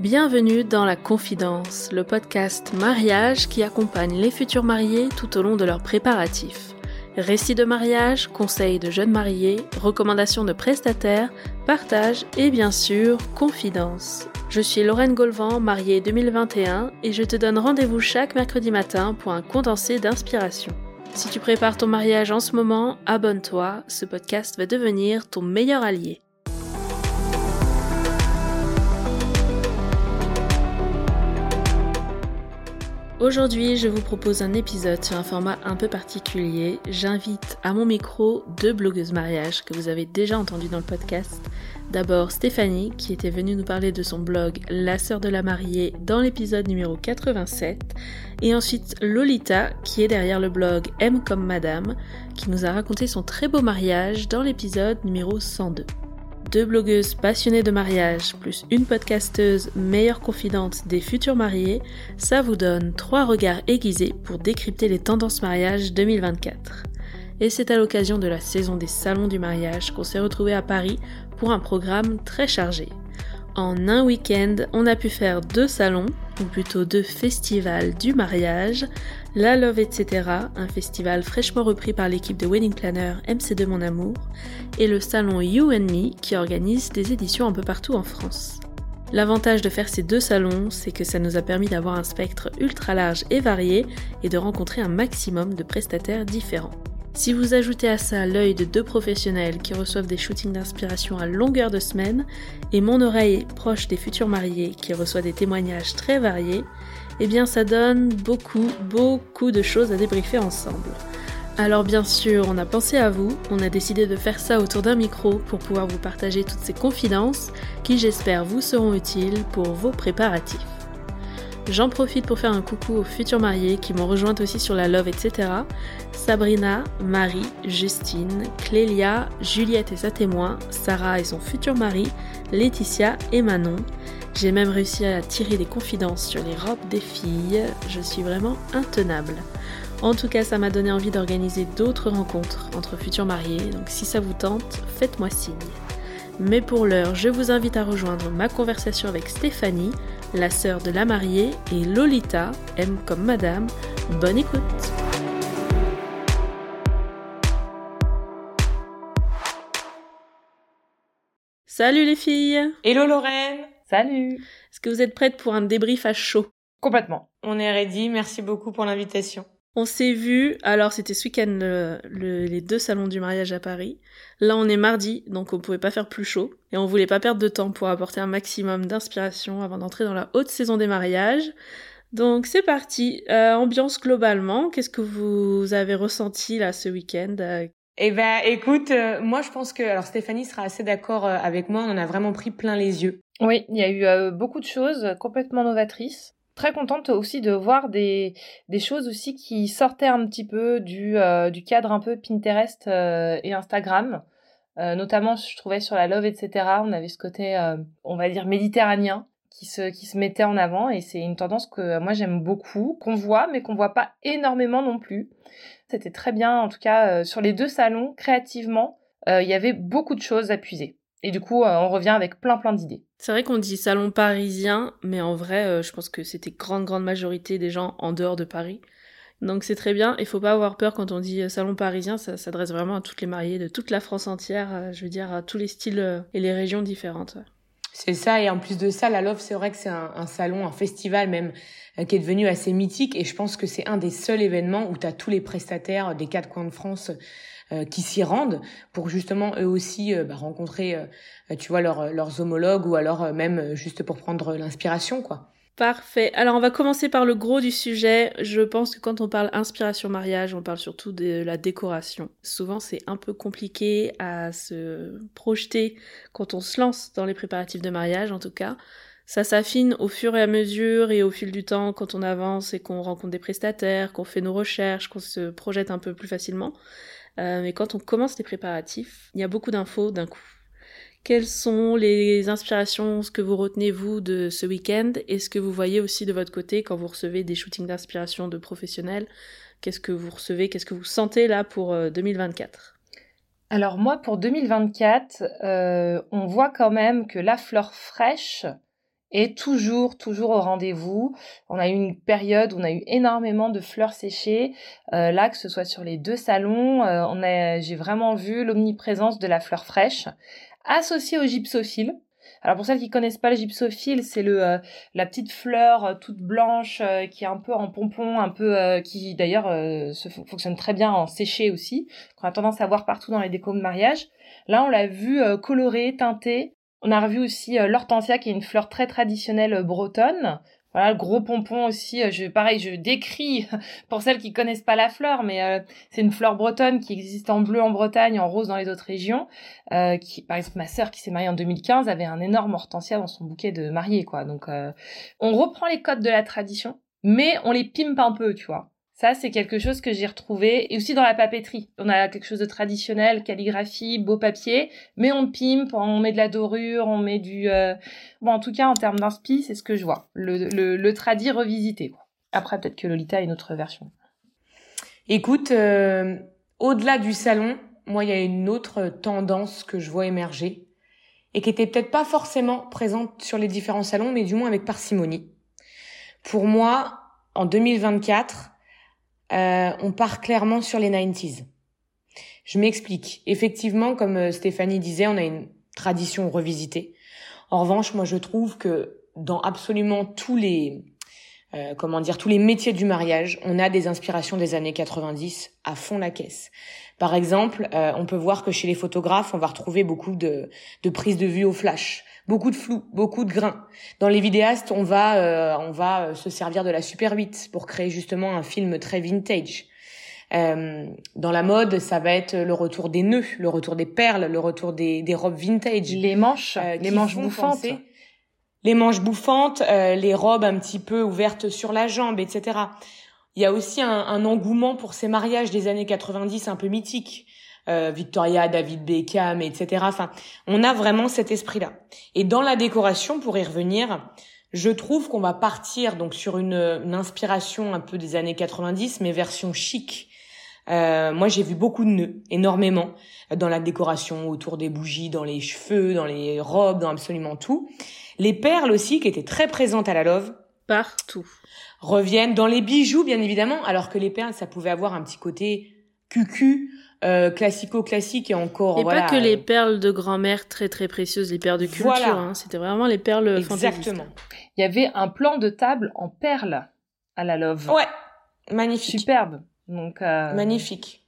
Bienvenue dans La Confidence, le podcast mariage qui accompagne les futurs mariés tout au long de leurs préparatifs. Récits de mariage, conseils de jeunes mariés, recommandations de prestataires, partage et bien sûr, confidence. Je suis Lorraine Golvan, mariée 2021 et je te donne rendez-vous chaque mercredi matin pour un condensé d'inspiration. Si tu prépares ton mariage en ce moment, abonne-toi, ce podcast va devenir ton meilleur allié. Aujourd'hui, je vous propose un épisode sur un format un peu particulier. J'invite à mon micro deux blogueuses mariage que vous avez déjà entendues dans le podcast. D'abord Stéphanie, qui était venue nous parler de son blog La sœur de la mariée dans l'épisode numéro 87. Et ensuite Lolita, qui est derrière le blog M comme Madame, qui nous a raconté son très beau mariage dans l'épisode numéro 102 deux blogueuses passionnées de mariage, plus une podcasteuse meilleure confidente des futurs mariés, ça vous donne trois regards aiguisés pour décrypter les tendances mariage 2024. Et c'est à l'occasion de la saison des salons du mariage qu'on s'est retrouvés à Paris pour un programme très chargé. En un week-end, on a pu faire deux salons, ou plutôt deux festivals du mariage, La Love etc., un festival fraîchement repris par l'équipe de Wedding Planner MC2 Mon Amour, et le salon You and Me qui organise des éditions un peu partout en France. L'avantage de faire ces deux salons, c'est que ça nous a permis d'avoir un spectre ultra large et varié et de rencontrer un maximum de prestataires différents. Si vous ajoutez à ça l'œil de deux professionnels qui reçoivent des shootings d'inspiration à longueur de semaine et mon oreille proche des futurs mariés qui reçoit des témoignages très variés, eh bien ça donne beaucoup, beaucoup de choses à débriefer ensemble. Alors bien sûr, on a pensé à vous, on a décidé de faire ça autour d'un micro pour pouvoir vous partager toutes ces confidences qui j'espère vous seront utiles pour vos préparatifs. J'en profite pour faire un coucou aux futurs mariés qui m'ont rejointe aussi sur la Love, etc. Sabrina, Marie, Justine, Clélia, Juliette et sa témoin, Sarah et son futur mari, Laetitia et Manon. J'ai même réussi à tirer des confidences sur les robes des filles. Je suis vraiment intenable. En tout cas, ça m'a donné envie d'organiser d'autres rencontres entre futurs mariés, donc si ça vous tente, faites-moi signe. Mais pour l'heure, je vous invite à rejoindre ma conversation avec Stéphanie, la sœur de la mariée, et Lolita, M comme Madame. Bonne écoute Salut les filles Hello Lorraine Salut Est-ce que vous êtes prêtes pour un débrief à chaud? Complètement. On est ready, merci beaucoup pour l'invitation. On s'est vu, alors c'était ce week-end les deux salons du mariage à Paris. Là on est mardi, donc on pouvait pas faire plus chaud. Et on voulait pas perdre de temps pour apporter un maximum d'inspiration avant d'entrer dans la haute saison des mariages. Donc c'est parti. Euh, ambiance globalement, qu'est-ce que vous avez ressenti là ce week-end Eh ben écoute, euh, moi je pense que alors Stéphanie sera assez d'accord euh, avec moi, on en a vraiment pris plein les yeux. Oui, il y a eu beaucoup de choses complètement novatrices très contente aussi de voir des, des choses aussi qui sortaient un petit peu du, euh, du cadre un peu Pinterest euh, et Instagram. Euh, notamment, je trouvais sur la love, etc. On avait ce côté, on va dire, méditerranéen qui se, qui se mettait en avant et c'est une tendance que moi j'aime beaucoup, qu'on voit mais qu'on voit pas énormément non plus. C'était très bien, en tout cas, sur les deux salons, créativement, il y avait beaucoup de choses à puiser. Et du coup, on revient avec plein plein d'idées. C'est vrai qu'on dit salon parisien, mais en vrai, euh, je pense que c'était grande, grande majorité des gens en dehors de Paris. Donc c'est très bien. Il faut pas avoir peur quand on dit euh, salon parisien, ça s'adresse vraiment à toutes les mariées de toute la France entière, euh, je veux dire à tous les styles et les régions différentes. C'est ça, et en plus de ça, la Love, c'est vrai que c'est un, salon, un festival même, qui est devenu assez mythique, et je pense que c'est un des seuls événements où tu as tous les prestataires des quatre coins de France euh, qui s'y rendent pour justement eux aussi euh, bah, rencontrer, euh, tu vois, leurs homologues ou alors même juste pour prendre l'inspiration, quoi. Parfait. Alors on va commencer par le gros du sujet. Je pense que quand on parle inspiration mariage, on parle surtout de la décoration. Souvent c'est un peu compliqué à se projeter quand on se lance dans les préparatifs de mariage en tout cas. Ça s'affine au fur et à mesure et au fil du temps quand on avance et qu'on rencontre des prestataires, qu'on fait nos recherches, qu'on se projette un peu plus facilement. Euh, mais quand on commence les préparatifs, il y a beaucoup d'infos d'un coup. Quelles sont les inspirations, ce que vous retenez vous de ce week-end? Et ce que vous voyez aussi de votre côté quand vous recevez des shootings d'inspiration de professionnels Qu'est-ce que vous recevez Qu'est-ce que vous sentez là pour 2024 euh, Alors moi pour 2024, euh, on voit quand même que la fleur fraîche est toujours, toujours au rendez-vous. On a eu une période où on a eu énormément de fleurs séchées. Euh, là, que ce soit sur les deux salons, euh, on a, j'ai vraiment vu l'omniprésence de la fleur fraîche associée au gypsophile. Alors pour celles qui connaissent pas le gypsophile, c'est le euh, la petite fleur euh, toute blanche euh, qui est un peu en pompon, un peu qui d'ailleurs se fonctionne très bien en séché aussi, qu'on a tendance à voir partout dans les décos de mariage. Là, on l'a vu coloré, teinté. On a revu aussi l'hortensia qui est une fleur très traditionnelle bretonne, voilà, le gros pompon aussi. Euh, je, pareil, je décris pour celles qui connaissent pas la fleur, mais euh, c'est une fleur bretonne qui existe en bleu en Bretagne, en rose dans les autres régions. Euh, qui, par exemple, ma sœur qui s'est mariée en 2015 avait un énorme hortensia dans son bouquet de mariée, quoi. Donc, on reprend les codes de la tradition, mais on les pimpe un peu, tu vois. Ça, c'est quelque chose que j'ai retrouvé. Et aussi dans la papeterie. On a quelque chose de traditionnel, calligraphie, beau papier, mais on pimpe, on met de la dorure, on met du... Euh, bon, en tout cas, en termes d'inspi, c'est ce que je vois. Le, le, le tradi revisité. Après, peut-être que Lolita a une autre version. Écoute, euh, au-delà du salon, moi, il y a une autre tendance que je vois émerger et qui était peut-être pas forcément présente sur les différents salons, mais du moins avec parcimonie. Pour moi, en 2024, euh, on part clairement sur les 90s. Je m'explique. Effectivement, comme euh, Stéphanie disait, on a une tradition revisitée. En revanche, moi, je trouve que dans absolument tous les euh, comment dire tous les métiers du mariage, on a des inspirations des années 90 à fond la caisse. Par exemple, on peut voir que chez les photographes, on va retrouver beaucoup de, de prises de vue au flash, beaucoup de flou, beaucoup de grains. Dans les vidéastes, on va euh, on va euh, se servir de la Super 8 pour créer justement un film très vintage. Euh, dans la mode, ça va être le retour des nœuds, le retour des perles, le retour des, des robes vintage. Les manches, les manches bouffantes. Les manches bouffantes, les robes un petit peu ouvertes sur la jambe, etc. Il y a aussi un, un engouement pour ces mariages des années 90 un peu mythiques. Euh, Victoria, David Beckham, etc. Enfin, on a vraiment cet esprit-là. Et dans la décoration, pour y revenir, je trouve qu'on va partir donc sur une, inspiration un peu des années 90, mais version chic. Euh, moi, j'ai vu beaucoup de nœuds, énormément, dans la décoration, autour des bougies, dans les cheveux, dans les robes, dans absolument tout. Les perles aussi, qui étaient très présentes à la Love. Partout. Reviennent dans les bijoux, bien évidemment, alors que les perles, ça pouvait avoir un petit côté cucu, euh, classico-classique et encore. Et pas que les perles de grand-mère très très précieuses, les perles de culture. Hein. C'était vraiment les perles Exactement. Il y avait un plan de table en perles à la Love. Ouais, magnifique. Superbe. Donc euh... magnifique.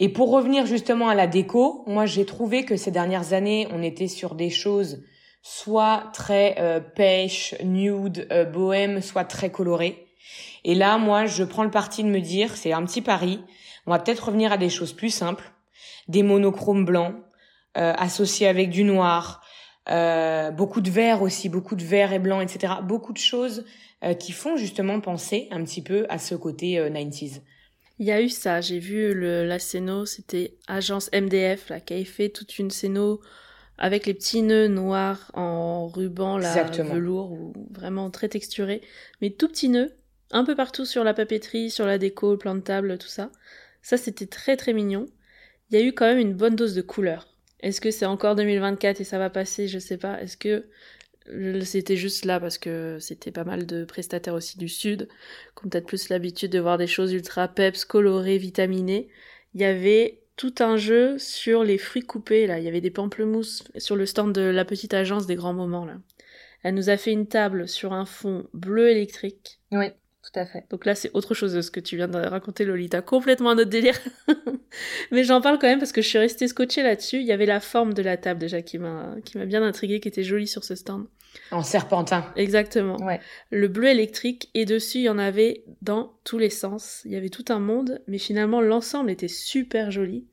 Et pour revenir justement à la déco, moi j'ai trouvé que ces dernières années, on était sur des choses soit très euh, pêche, nude, euh, bohème, soit très colorées. Et là, moi, je prends le parti de me dire, c'est un petit pari, on va peut-être revenir à des choses plus simples, des monochromes blancs euh, associés avec du noir, beaucoup de vert aussi, beaucoup de vert et blanc, etc. Beaucoup de choses qui font justement penser un petit peu à ce côté 90s. Il y a eu ça, j'ai vu le, la scéno, c'était agence MDF là, qui avait fait toute une scéno avec les petits nœuds noirs en ruban là, velours ou vraiment très texturé, mais tout petits nœuds, un peu partout sur la papeterie, sur la déco, le plan de table, tout ça. Ça, c'était très très mignon. Il y a eu quand même une bonne dose de couleur. Est-ce que c'est encore 2024 et ça va passer? Je sais pas. Est-ce que c'était juste là parce que c'était pas mal de prestataires aussi du sud qui ont peut-être plus l'habitude de voir des choses ultra peps, colorées, vitaminées. Il y avait tout un jeu sur les fruits coupés là. Il y avait des pamplemousses sur le stand de la petite agence des grands moments là. Elle nous a fait une table sur un fond bleu électrique. Oui. Tout à fait. Donc là, c'est autre chose de ce que tu viens de raconter, Lolita. Complètement un autre délire. Mais j'en parle quand même parce que je suis restée scotchée là-dessus. Il y avait la forme de la table déjà qui m'a, qui m'a bien intriguée, qui était jolie sur ce stand. En serpentin. Exactement. Ouais. Le bleu électrique et dessus, il y en avait dans tous les sens. Il y avait tout un monde, mais finalement, l'ensemble était super joli.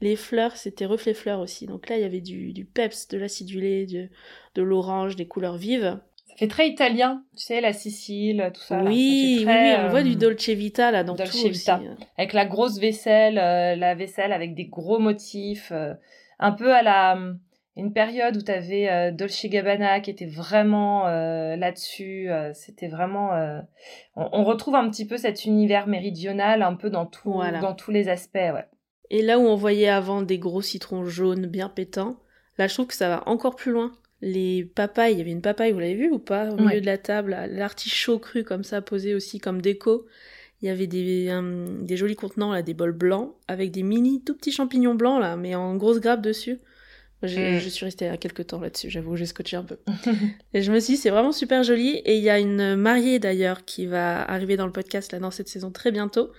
Les fleurs, c'était reflet fleurs aussi. Donc là, il y avait du, du peps, de l'acidulé, de l'orange, des couleurs vives. Ça fait très italien, tu sais, la Sicile, tout ça. Oui, oui, on voit du euh, Dolce Vita là dans Dolce tout Vita. Aussi. Hein. Avec la grosse vaisselle, euh, la vaisselle avec des gros motifs, euh, un peu à la une période où tu avais Dolce Gabbana qui était vraiment là-dessus. C'était vraiment, on, on, retrouve un petit peu cet univers méridional un peu dans tout, dans tous les aspects, ouais. Et là où on voyait avant des gros citrons jaunes bien pétants, là je trouve que ça va encore plus loin les papayes, il y avait une papaye, vous l'avez vu ou pas, au milieu de la table, l'artichaut cru comme ça, posé aussi comme déco. Il y avait des, des jolis contenants, là, des bols blancs, avec des mini tout petits champignons blancs, là, mais en grosse grappe dessus. Mm. Je suis restée à quelques temps là-dessus, j'avoue, j'ai scotché un peu. et je me suis dit, c'est vraiment super joli. Et il y a une mariée d'ailleurs qui va arriver dans le podcast là dans cette saison très bientôt,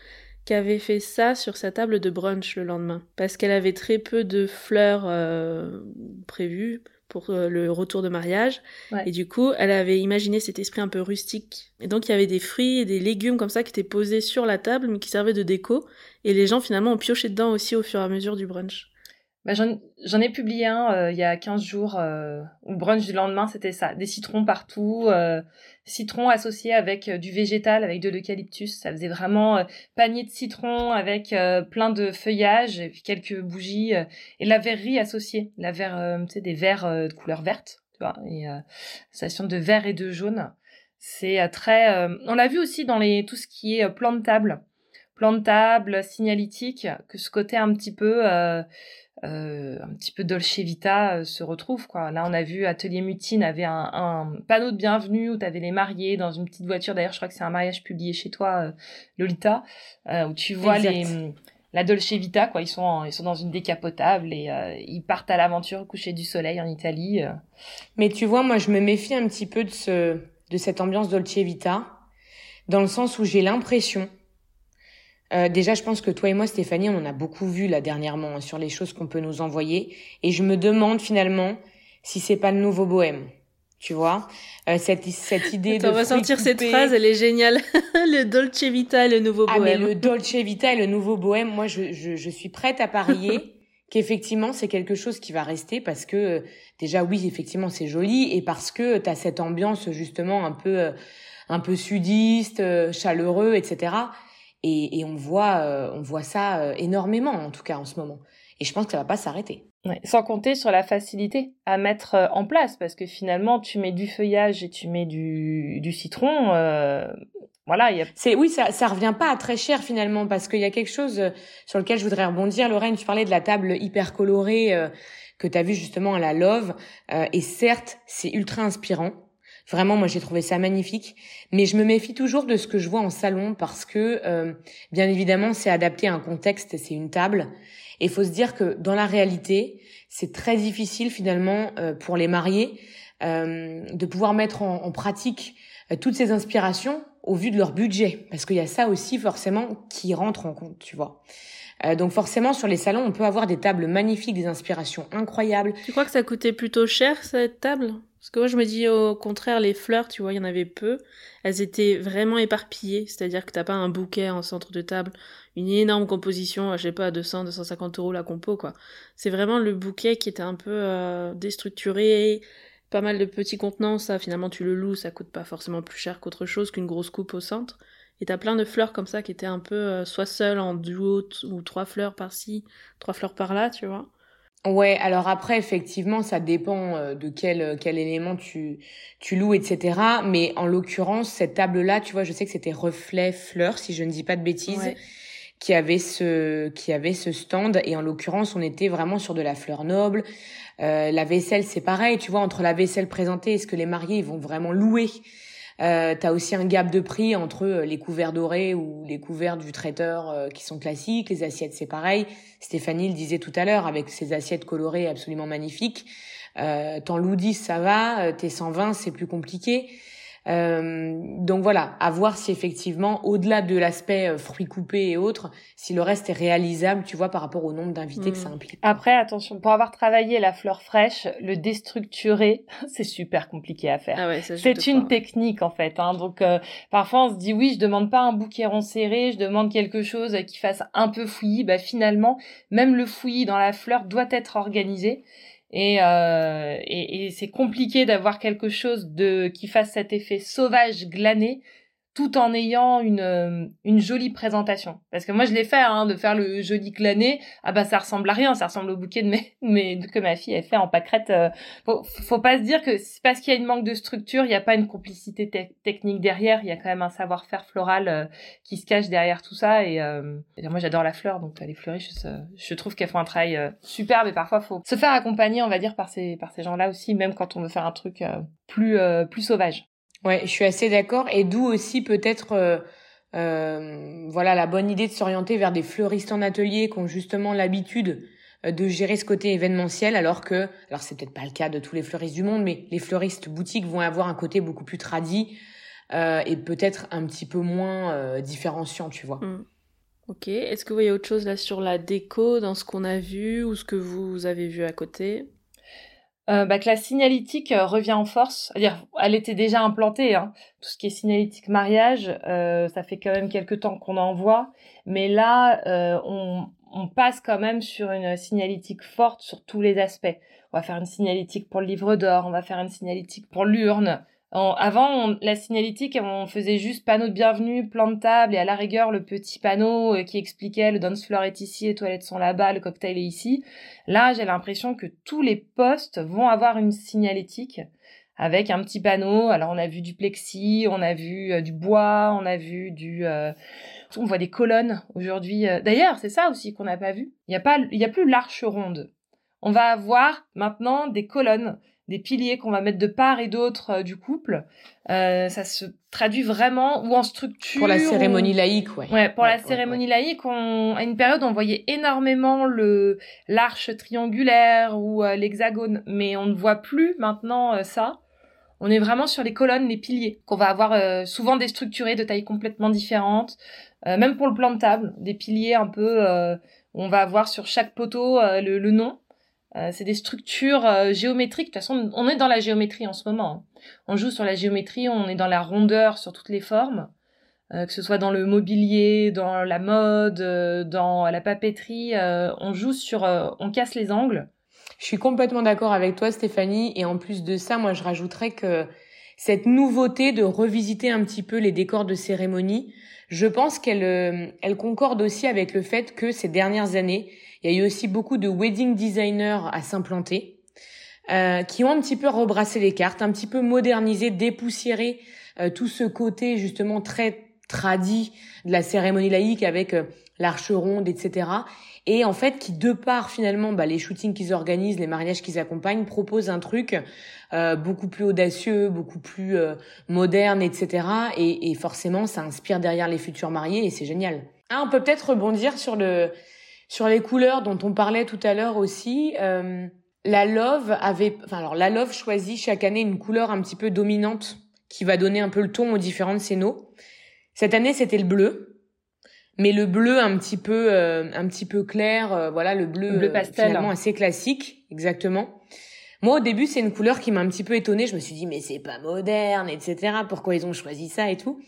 qui avait fait ça sur sa table de brunch le lendemain. Parce qu'elle avait très peu de fleurs euh, prévues pour euh, le retour de mariage. Et du coup, elle avait imaginé cet esprit un peu rustique. Et donc, il y avait des fruits et des légumes comme ça qui étaient posés sur la table, mais qui servaient de déco. Et les gens, finalement, ont pioché dedans aussi au fur et à mesure du brunch. Bah, J'en ai publié un euh, il y a 15 jours. Euh, au brunch du lendemain, c'était ça. Des citrons partout. Euh, citrons associés avec du végétal, avec de l'eucalyptus. Ça faisait vraiment panier de citrons avec plein de feuillages, et quelques bougies. et la verrerie associée. La verre, tu sais, des verres de couleur verte. Tu vois, et station de vert et de jaune. C'est très... on l'a vu aussi dans les tout ce qui est plan de table. Plan de table, signalétique, que ce côté un petit peu euh, un petit peu Dolce Vita euh, se retrouve quoi. Là on a vu Atelier Mutine avait un, un panneau de bienvenue où tu avais les mariés dans une petite voiture. D'ailleurs je crois que c'est un mariage publié chez toi euh, Lolita où tu vois les la Dolce Vita quoi. Ils sont ils sont dans une décapotable et ils partent à l'aventure au coucher du soleil en Italie. Mais tu vois moi je me méfie un petit peu de ce de cette ambiance Dolce Vita dans le sens où j'ai l'impression euh, déjà, je pense que toi et moi, Stéphanie, on en a beaucoup vu là dernièrement hein, sur les choses qu'on peut nous envoyer, et je me demande finalement si c'est pas le nouveau bohème. Tu vois, euh, cette, cette idée de. On va sortir cette phrase, elle est géniale. le Dolce Vita et le nouveau bohème. Ah, mais le Dolce Vita et le nouveau bohème, moi, je, je, je suis prête à parier qu'effectivement, c'est quelque chose qui va rester parce que, euh, déjà, oui, effectivement, c'est joli et parce que tu as cette ambiance, justement, un peu, un peu sudiste, chaleureux, etc. Et, et on voit, euh, on voit ça euh, énormément, en tout cas en ce moment. Et je pense que ça va pas s'arrêter. Ouais, sans compter sur la facilité à mettre euh, en place, parce que finalement, tu mets du feuillage et tu mets du, du citron. Euh, voilà, y a... c'est oui, ça ça revient pas à très cher finalement, parce qu'il y a quelque chose sur lequel je voudrais rebondir. Lorraine, tu parlais de la table hyper colorée euh, que tu as vu justement à la Love, et certes, c'est ultra inspirant. Vraiment, moi, j'ai trouvé ça magnifique. Mais je me méfie toujours de ce que je vois en salon parce que, euh, bien évidemment, c'est adapté à un contexte, c'est une table. Et faut se dire que dans la réalité, c'est très difficile finalement euh, pour les mariés euh, de pouvoir mettre en, en pratique toutes ces inspirations au vu de leur budget. Parce qu'il y a ça aussi forcément qui rentre en compte, tu vois. donc forcément, sur les salons, on peut avoir des tables magnifiques, des inspirations incroyables. Tu crois que ça coûtait plutôt cher, cette table? Parce que moi, je me dis au contraire, les fleurs, tu vois, il y en avait peu. Elles étaient vraiment éparpillées. C'est-à-dire que t'as pas un bouquet en centre de table, une énorme composition, je sais pas, 200, 250 euros la compo, quoi. C'est vraiment le bouquet qui était un peu euh, déstructuré, pas mal de petits contenants. Ça, finalement, tu le loues, ça coûte pas forcément plus cher qu'autre chose qu'une grosse coupe au centre. Et t'as plein de fleurs comme ça qui étaient un peu euh, soit seules en duo ou trois fleurs par-ci, trois fleurs par-là, tu vois. Ouais, alors après effectivement ça dépend euh, de quel euh, quel élément tu tu loues etc. Mais en l'occurrence cette table là, tu vois, je sais que c'était reflet fleurs si je ne dis pas de bêtises, qui avait ce qui avait ce stand et en l'occurrence on était vraiment sur de la fleur noble. Euh, la vaisselle c'est pareil, tu vois entre la vaisselle présentée et ce que les mariés vont vraiment louer euh, aussi un gap de prix entre euh, les couverts dorés ou les couverts du traiteur euh, qui sont classiques. Les assiettes, c'est pareil. Stéphanie le disait tout à l'heure avec ses assiettes colorées absolument magnifiques. Euh, T'en loues 10, ça va. T'es 120, c'est plus compliqué. Euh, donc voilà, à voir si effectivement, au-delà de l'aspect euh, fruits coupés et autres, si le reste est réalisable, tu vois, par rapport au nombre d'invités que ça hmm. implique. Après, attention, pour avoir travaillé la fleur fraîche, le déstructurer, c'est super compliqué à faire. Ah c'est une technique en fait. Hein. Donc euh, parfois on se dit oui, je demande pas un bouquet rond serré, je demande quelque chose qui fasse un peu fouillis. Bah finalement, même le fouillis dans la fleur doit être organisé. Euh, et, et, c'est compliqué d'avoir quelque chose de qui fasse cet effet sauvage glané tout en ayant une, euh, une jolie présentation. Parce que moi, je l'ai fait, hein, de faire le joli glané. Ah bah, ça ressemble à rien, ça ressemble au bouquet de mes, mes que ma fille a fait en pâquerette. Euh. Faut, faut pas se dire que c'est parce qu'il y a une manque de structure, il n'y a pas une complicité technique derrière. Il y a quand même un savoir-faire floral euh, qui se cache derrière tout ça. Et moi, j'adore la fleur, donc les fleuristes, je, je trouve qu'elles font un travail superbe. Et parfois, faut se faire accompagner, on va dire, par ces, par ces gens-là aussi, même quand on veut faire un truc plus, plus sauvage. Ouais, je suis assez d'accord. Et d'où aussi peut-être euh, euh, voilà la bonne idée de s'orienter vers des fleuristes en atelier qui ont justement l'habitude euh, de gérer ce côté événementiel, alors que, alors c'est peut-être pas le cas de tous les fleuristes du monde, mais les fleuristes boutiques vont avoir un côté beaucoup plus tradit euh, et peut-être un petit peu moins différenciant, tu vois. Mm. Ok. Est-ce que vous voyez autre chose là sur la déco dans ce qu'on a vu ou ce que vous avez vu à côté? Euh, bah, que la signalétique euh, revient en force. C'est-à-dire, elle était déjà implantée. Hein. Tout ce qui est signalétique mariage, euh, ça fait quand même quelques temps qu'on en voit. Mais là, euh, on, on, passe quand même sur une signalétique forte sur tous les aspects. On va faire une signalétique pour le livre d'or, on va faire une signalétique pour l'urne, avant, la signalétique, on faisait juste panneau de bienvenue, plan de table et à la rigueur le petit panneau euh, qui expliquait le dance floor est ici, les toilettes sont là-bas, le cocktail est ici. Là, j'ai l'impression que tous les postes vont avoir une signalétique avec un petit panneau. Alors, on a vu du plexi, on a vu euh, du bois, on a vu du... Euh, on voit des colonnes aujourd'hui. D'ailleurs, c'est ça aussi qu'on n'a pas vu. Il n'y a, pas, a plus l'arche ronde. On va avoir maintenant des colonnes des piliers qu'on va mettre de part et d'autre euh, du couple. Euh, ça se traduit vraiment ou en structure. Pour la cérémonie laïque, ouais. Ouais, pour la cérémonie laïque, on, à une période, on voyait énormément le l'arche triangulaire ou euh, l'hexagone, mais on ne voit plus maintenant ça. On est vraiment sur les colonnes, les piliers, qu'on va avoir souvent déstructurés de tailles complètement différentes. même pour le plan de table, des piliers un peu, on va avoir sur chaque poteau le, le nom euh, c'est des structures euh, géométriques. De toute façon, on est dans la géométrie en ce moment. Hein. On joue sur la géométrie, on est dans la rondeur sur toutes les formes, euh, que ce soit dans le mobilier, dans la mode, dans la papeterie. on joue sur, on casse les angles. Je suis complètement d'accord avec toi, Stéphanie. Et en plus de ça, moi, je rajouterais que cette nouveauté de revisiter un petit peu les décors de cérémonie, je pense qu'elle elle concorde aussi avec le fait que ces dernières années, il y a eu aussi beaucoup de wedding designers à s'implanter, euh, qui ont un petit peu rebrassé les cartes, un petit peu modernisé, dépoussiéré euh, tout ce côté justement très tradit de la cérémonie laïque avec euh, l'arche ronde, etc. Et en fait, qui de part finalement bah, les shootings qu'ils organisent, les mariages qu'ils accompagnent, proposent un truc euh, beaucoup plus audacieux, beaucoup plus euh, moderne, etc. Et, et, forcément, ça inspire derrière les futurs mariés et c'est génial. Ah, on peut peut-être rebondir sur le sur les couleurs dont on parlait tout à l'heure aussi, euh, la Love avait, enfin alors la Love choisit chaque année une couleur un petit peu dominante qui va donner un peu le ton aux différentes scénos. Cette année c'était le bleu, mais le bleu un petit peu, euh, un petit peu clair, euh, voilà le bleu, bleu pastel, finalement assez classique, exactement. Moi, au début, c'est une couleur qui m'a un petit peu étonnée. Je me suis dit, mais c'est pas moderne, etc. Pourquoi ils ont choisi ça et tout?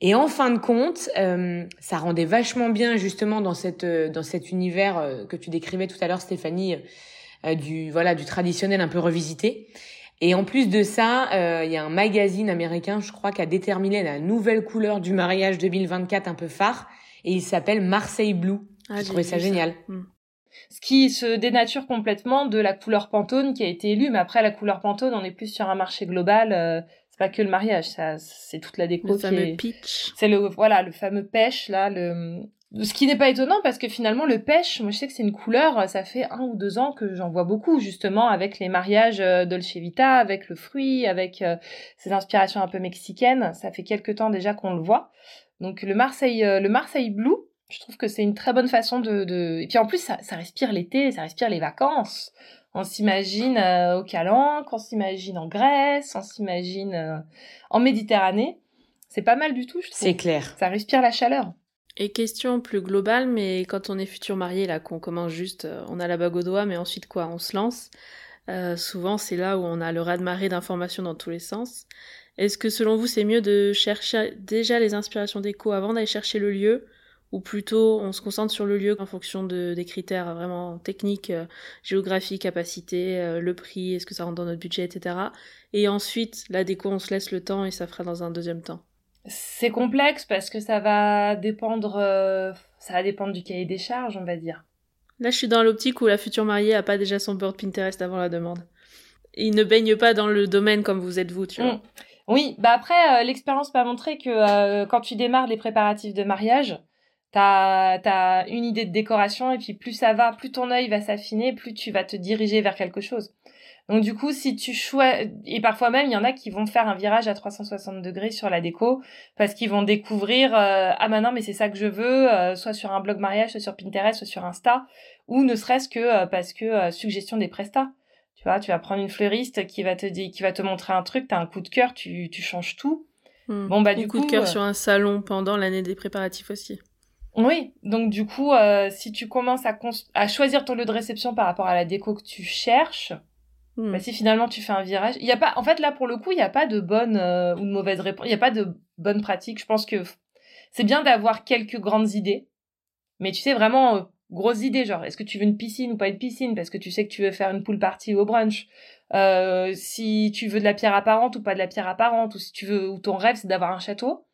Et en fin de compte, euh, ça rendait vachement bien justement dans cette euh, dans cet univers euh, que tu décrivais tout à l'heure, Stéphanie, du voilà du traditionnel un peu revisité. Et en plus de ça, il y a un magazine américain, je crois, qui a déterminé la nouvelle couleur du mariage 2024 un peu phare, et il s'appelle Marseille Blue. Ah, J'ai trouvé ça génial. Hmm. Ce qui se dénature complètement de la couleur Pantone qui a été élue, mais après la couleur Pantone, on est plus sur un marché global c'est pas que le mariage, ça, c'est toute la déco. Le fameux pitch. C'est le, voilà, le fameux pêche, là, le, ce qui n'est pas étonnant parce que finalement, le pêche, moi je sais que c'est une couleur, ça fait un ou deux ans que j'en vois beaucoup, justement, avec les mariages euh, Dolce Vita, avec le fruit, avec euh, ces inspirations un peu mexicaines. Ça fait quelques temps déjà qu'on le voit. Donc, le Marseille, euh, le Marseille Blue, je trouve que c'est une très bonne façon de, de... et puis en plus ça, ça respire l'été, ça respire les vacances. On s'imagine euh, au Calanque, on s'imagine en Grèce, on s'imagine euh, en Méditerranée. C'est pas mal du tout, je trouve. C'est clair. Ça respire la chaleur. Et question plus globale, mais quand on est futur marié, là, qu'on commence juste, euh, on a la bague au doigt, mais ensuite quoi On se lance. souvent, c'est là où on a le raz-de-marée d'informations dans tous les sens. Est-ce que selon vous, c'est mieux de chercher déjà les inspirations déco avant d'aller chercher le lieu ou plutôt on se concentre sur le lieu en fonction de, des critères vraiment techniques, euh, géographie, capacité, euh, le prix, est-ce que ça rentre dans notre budget, etc. Et ensuite, la déco, on se laisse le temps et ça fera dans un deuxième temps. C'est complexe parce que ça va dépendre, euh, ça va dépendre du cahier des charges, on va dire. Là, je suis dans l'optique où la future mariée a pas déjà son board Pinterest avant la demande. Il ne baigne pas dans le domaine comme vous êtes vous, tu vois. Mm. Oui, bah après, euh, l'expérience m'a montré que euh, quand tu démarres les préparatifs de mariage, t'as as une idée de décoration et puis plus ça va, plus ton œil va s'affiner, plus tu vas te diriger vers quelque chose. Donc du coup, si tu choisis, et parfois même, il y en a qui vont faire un virage à 360 degrés sur la déco parce qu'ils vont découvrir euh, ah maintenant mais c'est ça que je veux, euh, soit sur un blog mariage, soit sur Pinterest, soit sur Insta, ou ne serait-ce que euh, parce que suggestion des prestats. Tu vois, tu vas prendre une fleuriste qui va te dire, qui va te montrer un truc, t'as un coup de cœur, tu, tu changes tout. Hmm. Bon bah du coup, coup de cœur sur un salon pendant l'année des préparatifs aussi. Oui, donc du coup, si tu commences à, à choisir ton lieu de réception par rapport à la déco que tu cherches, Hmm. Bah, si finalement tu fais un virage, il y a pas, en fait là pour le coup, il n'y a pas de bonne euh, ou de mauvaise réponse, il n'y a pas de bonne pratique. Je pense que c'est bien d'avoir quelques grandes idées, mais tu sais vraiment euh, grosses idées, genre est-ce que tu veux une piscine ou pas une piscine, parce que tu sais que tu veux faire une pool party au brunch, euh, si tu veux de la pierre apparente ou pas de la pierre apparente, ou si tu veux, ou ton rêve c'est d'avoir un château.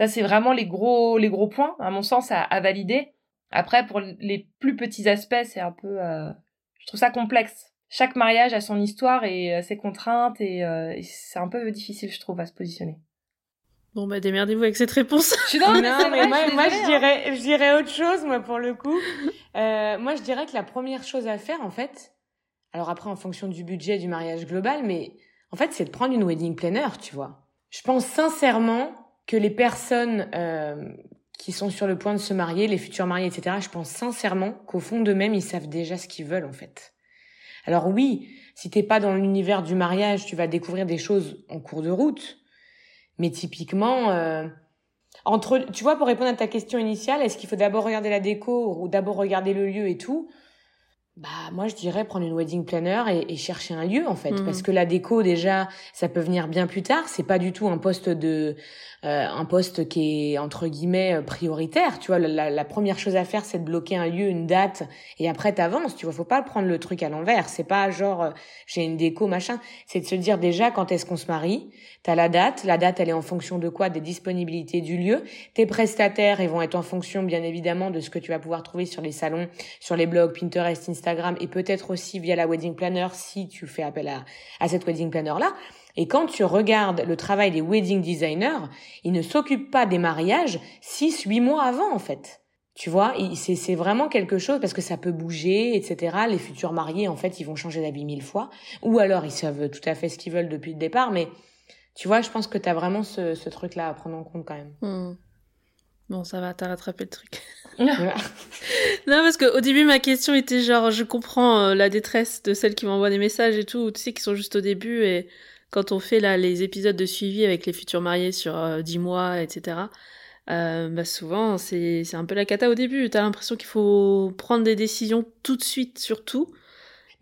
Ça c'est vraiment les gros les gros points à mon sens à, à valider. Après pour les plus petits aspects c'est un peu, je trouve ça complexe chaque mariage a son histoire et euh, ses contraintes euh, et, c'est un peu difficile, je trouve, à se positionner. Bon bah démerdez-vous avec cette réponse. Je suis non, mais, moi, je, dirais, hein. je dirais autre chose moi pour le coup. Euh, moi je dirais que la première chose à faire en fait, alors après en fonction du budget du mariage global, mais en fait c'est de prendre une wedding planner, tu vois. Je pense sincèrement que les personnes euh, qui sont sur le point de se marier, les futurs mariés, etc. Je pense sincèrement qu'au fond d'eux-mêmes ils savent déjà ce qu'ils veulent en fait. Alors oui, si t'es pas dans l'univers du mariage, tu vas découvrir des choses en cours de route. Mais typiquement, euh, entre, tu vois, pour répondre à ta question initiale, est-ce qu'il faut d'abord regarder la déco ou d'abord regarder le lieu et tout bah moi je dirais prendre une wedding planner et, chercher un lieu en fait mmh. parce que la déco déjà ça peut venir bien plus tard c'est pas du tout un poste de euh, un poste qui est entre guillemets euh, prioritaire. Tu vois, la, la première chose à faire, c'est de bloquer un lieu, une date, et après t'avances. Tu vois, faut pas prendre le truc à l'envers. C'est pas genre euh, j'ai une déco machin. C'est de se dire déjà quand est-ce qu'on se marie? T'as la date. La date, elle est en fonction de quoi? Des disponibilités du lieu. Tes prestataires, ils vont être en fonction, bien évidemment, de ce que tu vas pouvoir trouver sur les salons, sur les blogs, Pinterest, Instagram, et peut-être aussi via la wedding planner si tu fais appel à, à cette wedding planner là. Et quand tu regardes le travail des wedding designers, ils ne s'occupent pas des mariages 6, 8 mois avant, en fait. Tu vois, c'est vraiment quelque chose parce que ça peut bouger, etc. Les futurs mariés, en fait, ils vont changer d'avis mille fois. Ou alors, ils savent tout à fait ce qu'ils veulent depuis le départ. Mais tu vois, je pense que tu as vraiment ce, ce truc-là à prendre en compte quand même. Hmm. Bon, ça va, t'as rattrapé le truc. non, parce qu'au début, ma question était genre, je comprends euh, la détresse de celles qui m'envoient des messages et tout, tu sais, qui sont juste au début et quand on fait là les épisodes de suivi avec les futurs mariés sur euh, 10 mois, etc., euh, bah souvent c'est un peu la cata au début. T'as l'impression qu'il faut prendre des décisions tout de suite sur tout.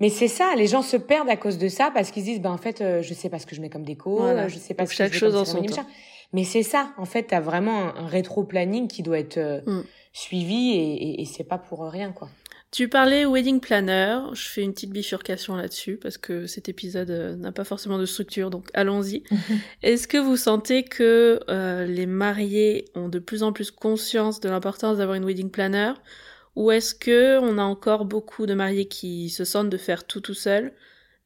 Mais c'est ça, les gens se perdent à cause de ça parce qu'ils disent, ben en fait, euh, je sais pas ce que je mets comme déco, je sais pas ce chaque que chose en son temps. Mais c'est ça, en fait, t'as vraiment un, rétro-planning qui doit être euh, mm. suivi et, et, et c'est pas pour rien, quoi. Tu parlais wedding planner, je fais une petite bifurcation là-dessus parce que cet épisode euh, n'a pas forcément de structure, donc allons-y. Est-ce que vous sentez que euh, les mariés ont de plus en plus conscience de l'importance d'avoir une wedding planner? Ou est-ce que on a encore beaucoup de mariés qui se sentent de faire tout tout seul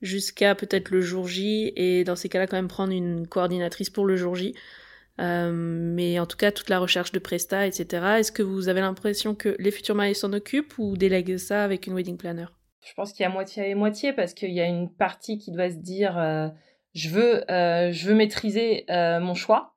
jusqu'à peut-être le jour J et dans ces cas-là quand même prendre une coordinatrice pour le jour J euh, mais en tout cas, toute la recherche de Presta, etc. Est-ce que vous avez l'impression que les futurs mariés s'en occupent ou délèguent ça avec une wedding planner? Je pense qu'il y a moitié et moitié parce qu'il y a une partie qui doit se dire euh, je veux euh, je veux maîtriser mon choix.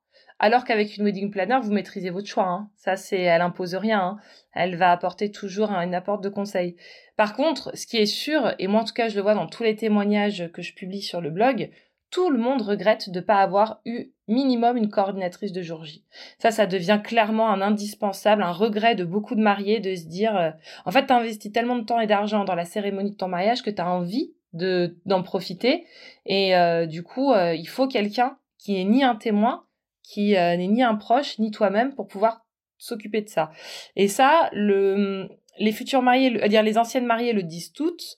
Alors qu'avec une wedding planner, vous maîtrisez votre choix. Hein. Ça, c'est, elle impose rien. Hein. Elle va apporter toujours une apporte de conseils. Par contre, ce qui est sûr, et moi en tout cas je le vois dans tous les témoignages que je publie sur le blog, tout le monde regrette de ne pas avoir eu minimum une coordinatrice de jour J. Ça, ça devient clairement un indispensable, un regret de beaucoup de mariés de se dire, euh, en fait, t'as investi tellement de temps et d'argent dans la cérémonie de ton mariage que t'as envie de d'en profiter. Et euh, du coup, euh, il faut quelqu'un qui est ni un témoin, qui n'est ni un proche, ni toi-même pour pouvoir s'occuper de ça. Et ça, le, les futurs mariés, à dire les anciennes mariées le disent toutes.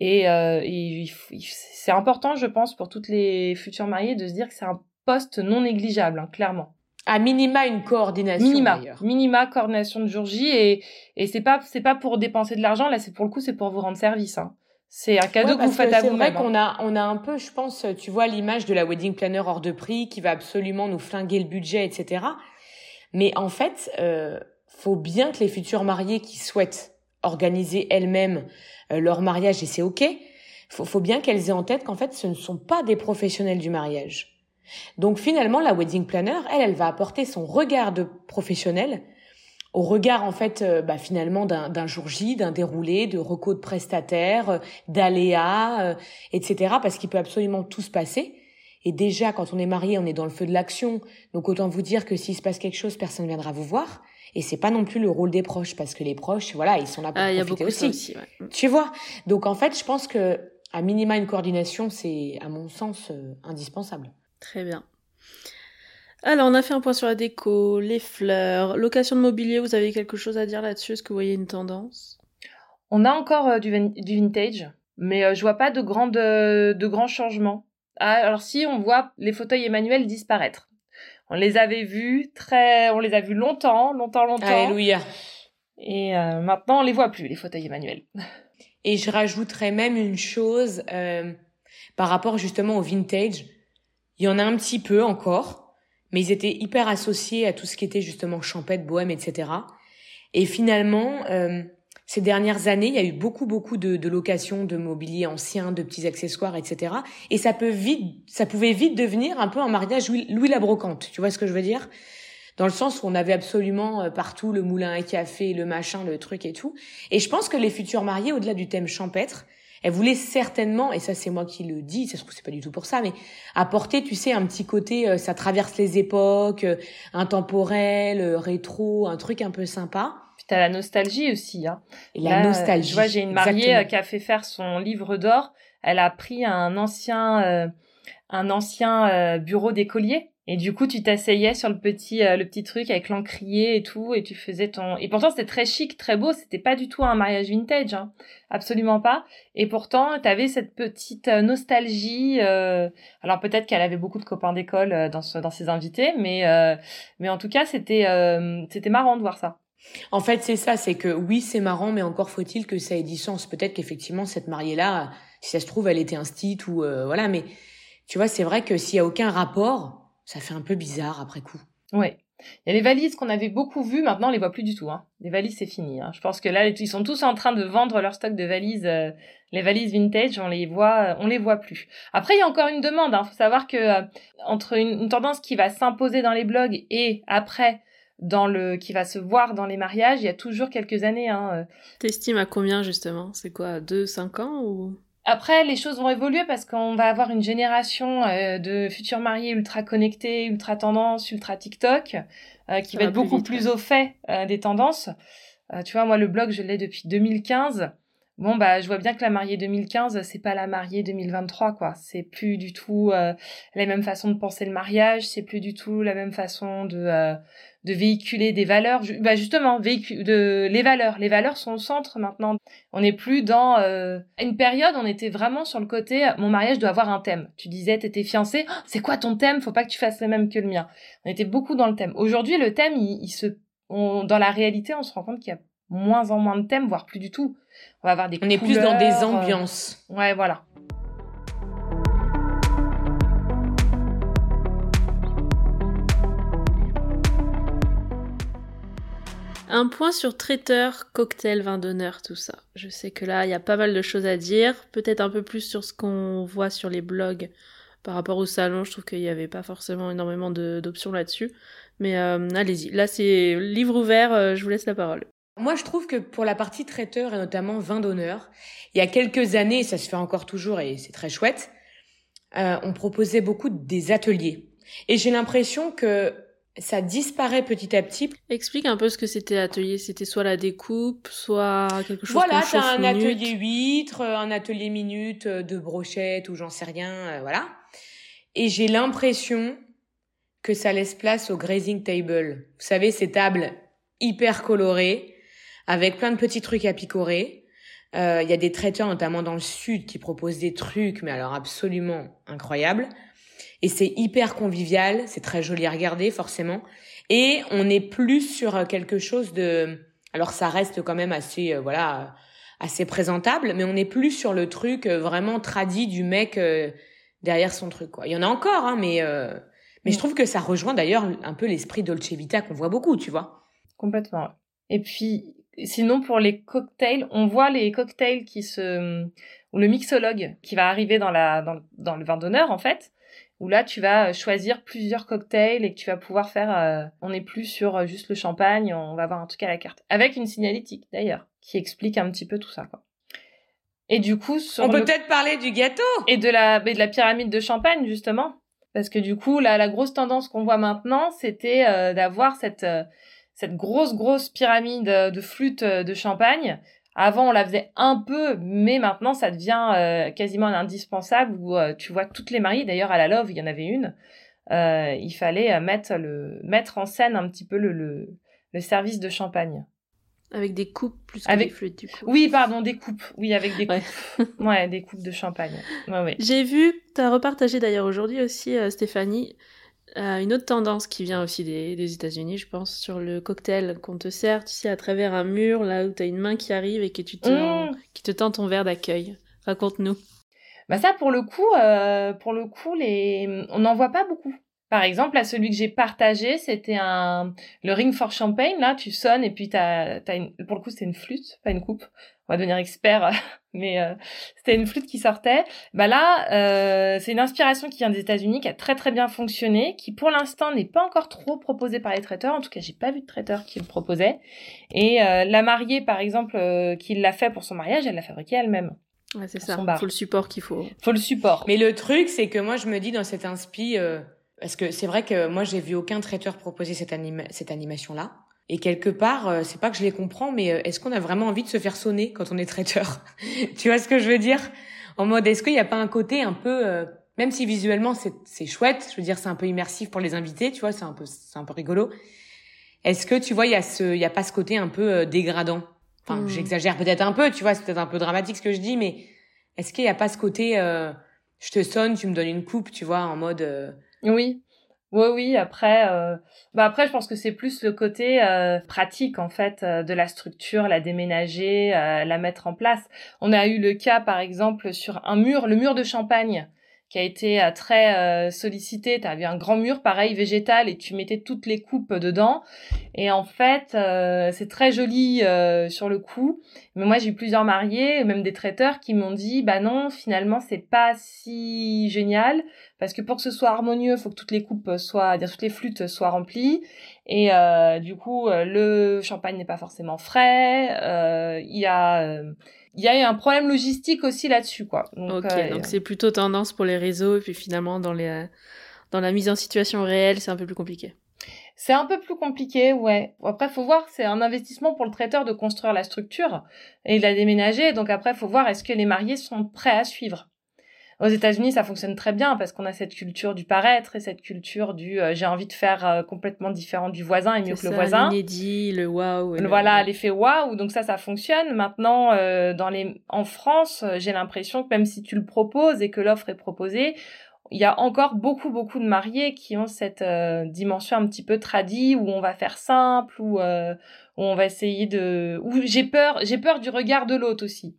Et, euh, c'est important, je pense, pour toutes les futures mariées de se dire que c'est un poste non négligeable, hein, clairement. À minima une coordination. Minima, minima coordination de jour J et et c'est pas c'est pas pour dépenser de l'argent là, c'est pour le coup c'est pour vous rendre service. Hein. C'est un cadeau que vous faites à vous-même. C'est vrai qu'on a on a un peu, je pense, tu vois l'image de la wedding planner hors de prix qui va absolument nous flinguer le budget, etc. Mais en fait, euh, faut bien que les futures mariées qui souhaitent organiser elles-mêmes euh, leur mariage et c'est ok, faut, faut bien qu'elles aient en tête qu'en fait ce ne sont pas des professionnels du mariage. Donc finalement, la wedding planner, elle, elle va apporter son regard de professionnel au regard en fait euh, bah, finalement d'un jour J, d'un déroulé, de recours de prestataires, euh, d'aléas, euh, etc. Parce qu'il peut absolument tout se passer. Et déjà, quand on est marié, on est dans le feu de l'action. Donc autant vous dire que s'il se passe quelque chose, personne ne viendra vous voir. Et c'est pas non plus le rôle des proches, parce que les proches, voilà, ils sont là pour ah, profiter aussi. aussi Tu vois? Donc en fait, je pense que à minima une coordination, c'est à mon sens indispensable. Très bien. Alors, on a fait un point sur la déco, les fleurs, location de mobilier. Vous avez quelque chose à dire là-dessus? Est-ce que vous voyez une tendance? On a encore euh, du, vintage, mais euh, je vois pas de, grandes, euh, de grands changements. Ah, alors si, on voit les fauteuils Emmanuel disparaître. On les avait vus très, on les a vus longtemps, longtemps, longtemps. Alléluia. Et maintenant, on les voit plus les fauteuils Emmanuel. Et je rajouterais même une chose par rapport justement au vintage. Il y en a un petit peu encore, mais ils étaient hyper associés à tout ce qui était justement champêtre, bohème, etc. Et finalement, euh, ces dernières années, il y a eu beaucoup, beaucoup de, de locations de mobilier ancien, de petits accessoires, etc. Et ça peut vite, ça pouvait vite devenir un peu un mariage Louis, la brocante. Tu vois ce que je veux dire? Dans le sens où on avait absolument euh, partout le moulin à café, le machin, le truc et tout. Et je pense que les futurs mariés, au-delà du thème champêtre, elle voulait certainement, et ça c'est moi qui le dis, ça se trouve c'est pas du tout pour ça, mais apporter, tu sais, un petit côté, euh, ça traverse les époques, euh, intemporel, euh, rétro, un truc un peu sympa. Puis t'as la nostalgie aussi, hein. Et la nostalgie. Tu vois, j'ai une mariée qui a fait faire son livre d'or. Elle a pris un ancien, un ancien bureau d'écolier et du coup, tu t'asseyais sur le petit, euh, le petit truc avec l'encrier et tout, et tu faisais ton. Et pourtant, c'était très chic, très beau. C'était pas du tout un mariage vintage, hein. absolument pas. Et pourtant, t'avais cette petite euh, nostalgie. Euh... Alors peut-être qu'elle avait beaucoup de copains d'école dans, dans ses invités, mais mais en tout cas, c'était c'était marrant de voir ça. En fait, c'est ça, c'est que oui, c'est marrant, mais encore faut-il que ça ait du sens. Peut-être qu'effectivement, cette mariée-là, si ça se trouve, elle était un stit ou voilà, mais tu vois, c'est vrai que s'il y a aucun rapport, ça fait un peu bizarre après coup. Ouais. Il y a les valises qu'on avait beaucoup vues, maintenant on les voit plus du tout. Hein. Les valises c'est fini. Hein. Je pense que là ils sont tous en train de vendre leur stock de valises, euh, les valises vintage, on les voit, on les voit plus. Après il y a encore une demande. Il hein. faut savoir que euh, entre une, tendance qui va s'imposer dans les blogs et après dans le qui va se voir dans les mariages, il y a toujours quelques années. Hein. Euh. T'estimes à combien justement? C'est quoi, deux, cinq ans ou? Après, les choses vont évoluer parce qu'on va avoir une génération euh, de futurs mariés ultra connectés, ultra tendance, ultra TikTok, euh, qui va, être beaucoup plus au fait euh, des tendances. tu vois, moi, le blog, je l'ai depuis 2015. Bon, bah, je vois bien que la mariée 2015, c'est pas la mariée 2023, quoi. C'est plus du tout la même façon de penser le mariage, c'est plus du tout la même façon de de véhiculer des valeurs. Bah justement, de les valeurs. Les valeurs sont au centre maintenant. On n'est plus dans euh, une période. On était vraiment sur le côté. Mon mariage doit avoir un thème. Tu disais, t'étais fiancé. Oh, c'est quoi ton thème? Faut pas que tu fasses le même que le mien. On était beaucoup dans le thème. Aujourd'hui, le thème, il, se, dans la réalité, on se rend compte qu'il y a moins en moins de thèmes, voire plus du tout. On va avoir des. On est plus dans des ambiances. Euh, ouais, voilà. Un point sur traiteur, cocktail, vin d'honneur, tout ça. Je sais que là, il y a pas mal de choses à dire. Peut-être un peu plus sur ce qu'on voit sur les blogs par rapport au salon. Je trouve qu'il n'y avait pas forcément énormément d'options là-dessus. Mais euh, allez-y. Là, c'est livre ouvert. Euh, je vous laisse la parole. Moi, je trouve que pour la partie traiteur et notamment vin d'honneur, il y a quelques années, ça se fait encore toujours et c'est très chouette, euh, on proposait beaucoup des ateliers. Et j'ai l'impression que ça disparaît petit à petit. Explique un peu ce que c'était atelier. C'était soit la découpe, soit quelque chose Voilà, t'as un atelier huître, un atelier minute de brochette ou j'en sais rien, euh, voilà. Et j'ai l'impression que ça laisse place au grazing table. Vous savez, ces tables hyper colorées, avec plein de petits trucs à picorer. Il euh, y a des traiteurs, notamment dans le sud, qui proposent des trucs, mais alors absolument incroyables. Et c'est hyper convivial, c'est très joli à regarder forcément, et on est plus sur quelque chose de, alors ça reste quand même assez, euh, voilà, assez présentable, mais on est plus sur le truc euh, vraiment tradit du mec euh, derrière son truc. Quoi. Il y en a encore, hein, mais mais je mm. trouve que ça rejoint d'ailleurs un peu l'esprit Dolce Vita qu'on voit beaucoup, tu vois. Complètement. Et puis sinon pour les cocktails, on voit les cocktails qui se ou le mixologue qui va arriver dans la dans, dans le vin d'honneur en fait où là tu vas choisir plusieurs cocktails et que tu vas pouvoir faire euh, on n'est plus sur euh, juste le champagne on va avoir un truc à la carte. Avec une signalétique d'ailleurs qui explique un petit peu tout ça quoi. Et du coup on peut peut-être parler du gâteau. Et de la de la pyramide de champagne justement. Parce que du coup là la grosse tendance qu'on voit maintenant c'était euh, d'avoir cette cette grosse grosse pyramide de flûte de champagne avant, on la faisait un peu, mais maintenant, ça devient euh, quasiment indispensable où euh, tu vois toutes les mariées. D'ailleurs, à la Love, il y en avait une. Euh, il fallait mettre, le, mettre en scène un petit peu le, le, service de champagne. Avec des coupes plus que avec... des flûtes, du coup. Oui, pardon, des coupes. Oui, avec des coupes. Ouais, des coupes de champagne. Ouais, ouais. J'ai vu, tu as repartagé d'ailleurs aujourd'hui aussi, Stéphanie, une autre tendance qui vient aussi des, des États-Unis, je pense, sur le cocktail qu'on te sert, tu sais, à travers un mur, là où tu as une main qui arrive et que tu te, mmh. qui te tend ton verre d'accueil. Raconte-nous. Bah ça, pour le coup, euh, pour le coup, les... on n'en voit pas beaucoup. Par exemple, à celui que j'ai partagé, c'était un le ring for champagne. Là, tu sonnes et puis t'as, t'as une... pour le coup, c'était une flûte, pas une coupe on va devenir expert, mais euh, c'était une flûte qui sortait. Bah là, euh, c'est une inspiration qui vient des États-Unis, qui a très très bien fonctionné, qui pour l'instant n'est pas encore trop proposée par les traiteurs. En tout cas, j'ai pas vu de traiteur qui le proposait. Et euh, la mariée, par exemple, qui l'a fait pour son mariage, elle l'a fabriqué elle-même. Ouais, c'est ça. Il faut le support qu'il faut. Faut le support. Mais le truc, c'est que moi, je me dis dans cette inspi, parce que c'est vrai que moi, j'ai vu aucun traiteur proposer cette, cette animation-là. Et quelque part, euh, c'est pas que je les comprends, mais euh, est-ce qu'on a vraiment envie de se faire sonner quand on est traiteur Tu vois ce que je veux dire? En mode, est-ce qu'il n'y a pas un côté un peu, euh, même si visuellement c'est chouette, je veux dire c'est un peu immersif pour les invités, tu vois, c'est un peu c'est un peu rigolo. Est-ce que tu vois, il y a ce, il y a pas ce côté un peu dégradant? Enfin, hmm. j'exagère peut-être un peu, tu vois, c'est peut-être un peu dramatique ce que je dis, mais est-ce qu'il n'y a pas ce côté, je te sonne, tu me donnes une coupe, tu vois, en mode. Oui. Oui, oui. Après, euh... bah après, je pense que c'est plus le côté euh, pratique en fait euh, de la structure, la déménager, euh, la mettre en place. On a eu le cas, par exemple, sur un mur, le mur de Champagne qui a été euh, très euh, sollicité. Tu avais un grand mur, pareil, végétal, et tu mettais toutes les coupes dedans. Et en fait, euh, c'est très joli sur le coup. Mais moi, j'ai eu plusieurs mariés, même des traiteurs, qui m'ont dit, bah non, finalement, c'est pas si génial, parce que pour que ce soit harmonieux, faut que toutes les coupes soient, dire toutes les flûtes soient remplies. Et du coup, le champagne n'est pas forcément frais. Il y a il y a un problème logistique aussi là-dessus, quoi. Donc, ok, euh, donc c'est plutôt tendance pour les réseaux, et puis finalement, dans, les, dans la mise en situation réelle, c'est un peu plus compliqué. C'est un peu plus compliqué, ouais. Après, faut voir, c'est un investissement pour le traiteur de construire la structure et de la déménager. Donc après, faut voir est-ce que les mariés sont prêts à suivre? Aux États-Unis, ça fonctionne très bien parce qu'on a cette culture du paraître et cette culture du euh, j'ai envie de faire euh, complètement différent du voisin et mieux que le voisin. L'inédit, le waouh. Le... Voilà, l'effet waouh. Donc ça, ça fonctionne. Maintenant, euh, dans les, en France, j'ai l'impression que même si tu le proposes et que l'offre est proposée, il y a encore beaucoup beaucoup de mariés qui ont cette dimension un petit peu tradie où on va faire simple ou où on va essayer de où j'ai peur j'ai peur du regard de l'autre aussi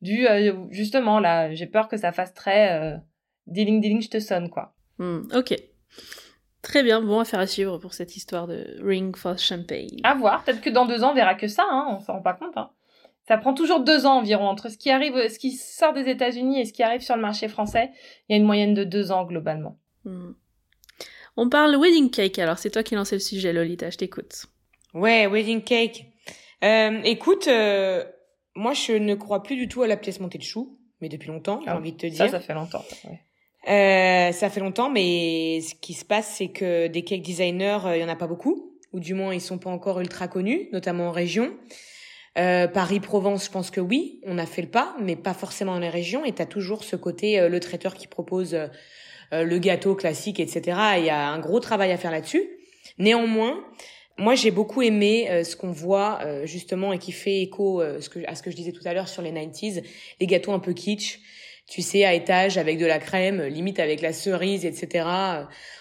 du euh, justement là, j'ai peur que ça fasse très euh, dealing dealing, je te sonne quoi. Hmm, ok. Très bien, bon affaire à suivre pour cette histoire de Ring for Champagne. À voir, peut-être que dans deux ans on verra que ça, hein, on s'en rend pas compte. Hein. Ça prend toujours deux ans environ entre ce qui arrive, ce qui sort des États-Unis et ce qui arrive sur le marché français. Il y a une moyenne de deux ans globalement. Hmm. On parle wedding cake. Alors c'est toi qui lançais le sujet, Lolita. Je t'écoute. Ouais, wedding cake. Euh, écoute, euh, moi, je ne crois plus du tout à la pièce montée de chou, mais depuis longtemps, j'ai ah, envie de te dire. Ça, ça fait longtemps. Euh, ça fait longtemps, mais ce qui se passe, c'est que des cake designers, euh, il y en a pas beaucoup, ou du moins ils sont pas encore ultra connus, notamment en région. Euh, Paris-Provence, je pense que oui, on a fait le pas, mais pas forcément dans les régions. Et t'as toujours ce côté euh, le traiteur qui propose euh, le gâteau classique, etc. Il y a un gros travail à faire là-dessus. Néanmoins, moi, j'ai beaucoup aimé euh, ce qu'on voit euh, justement et qui fait écho euh, à ce que je disais tout à l'heure sur les 90s, les gâteaux un peu kitsch. tu sais, à étage avec de la crème, limite avec la cerise, etc.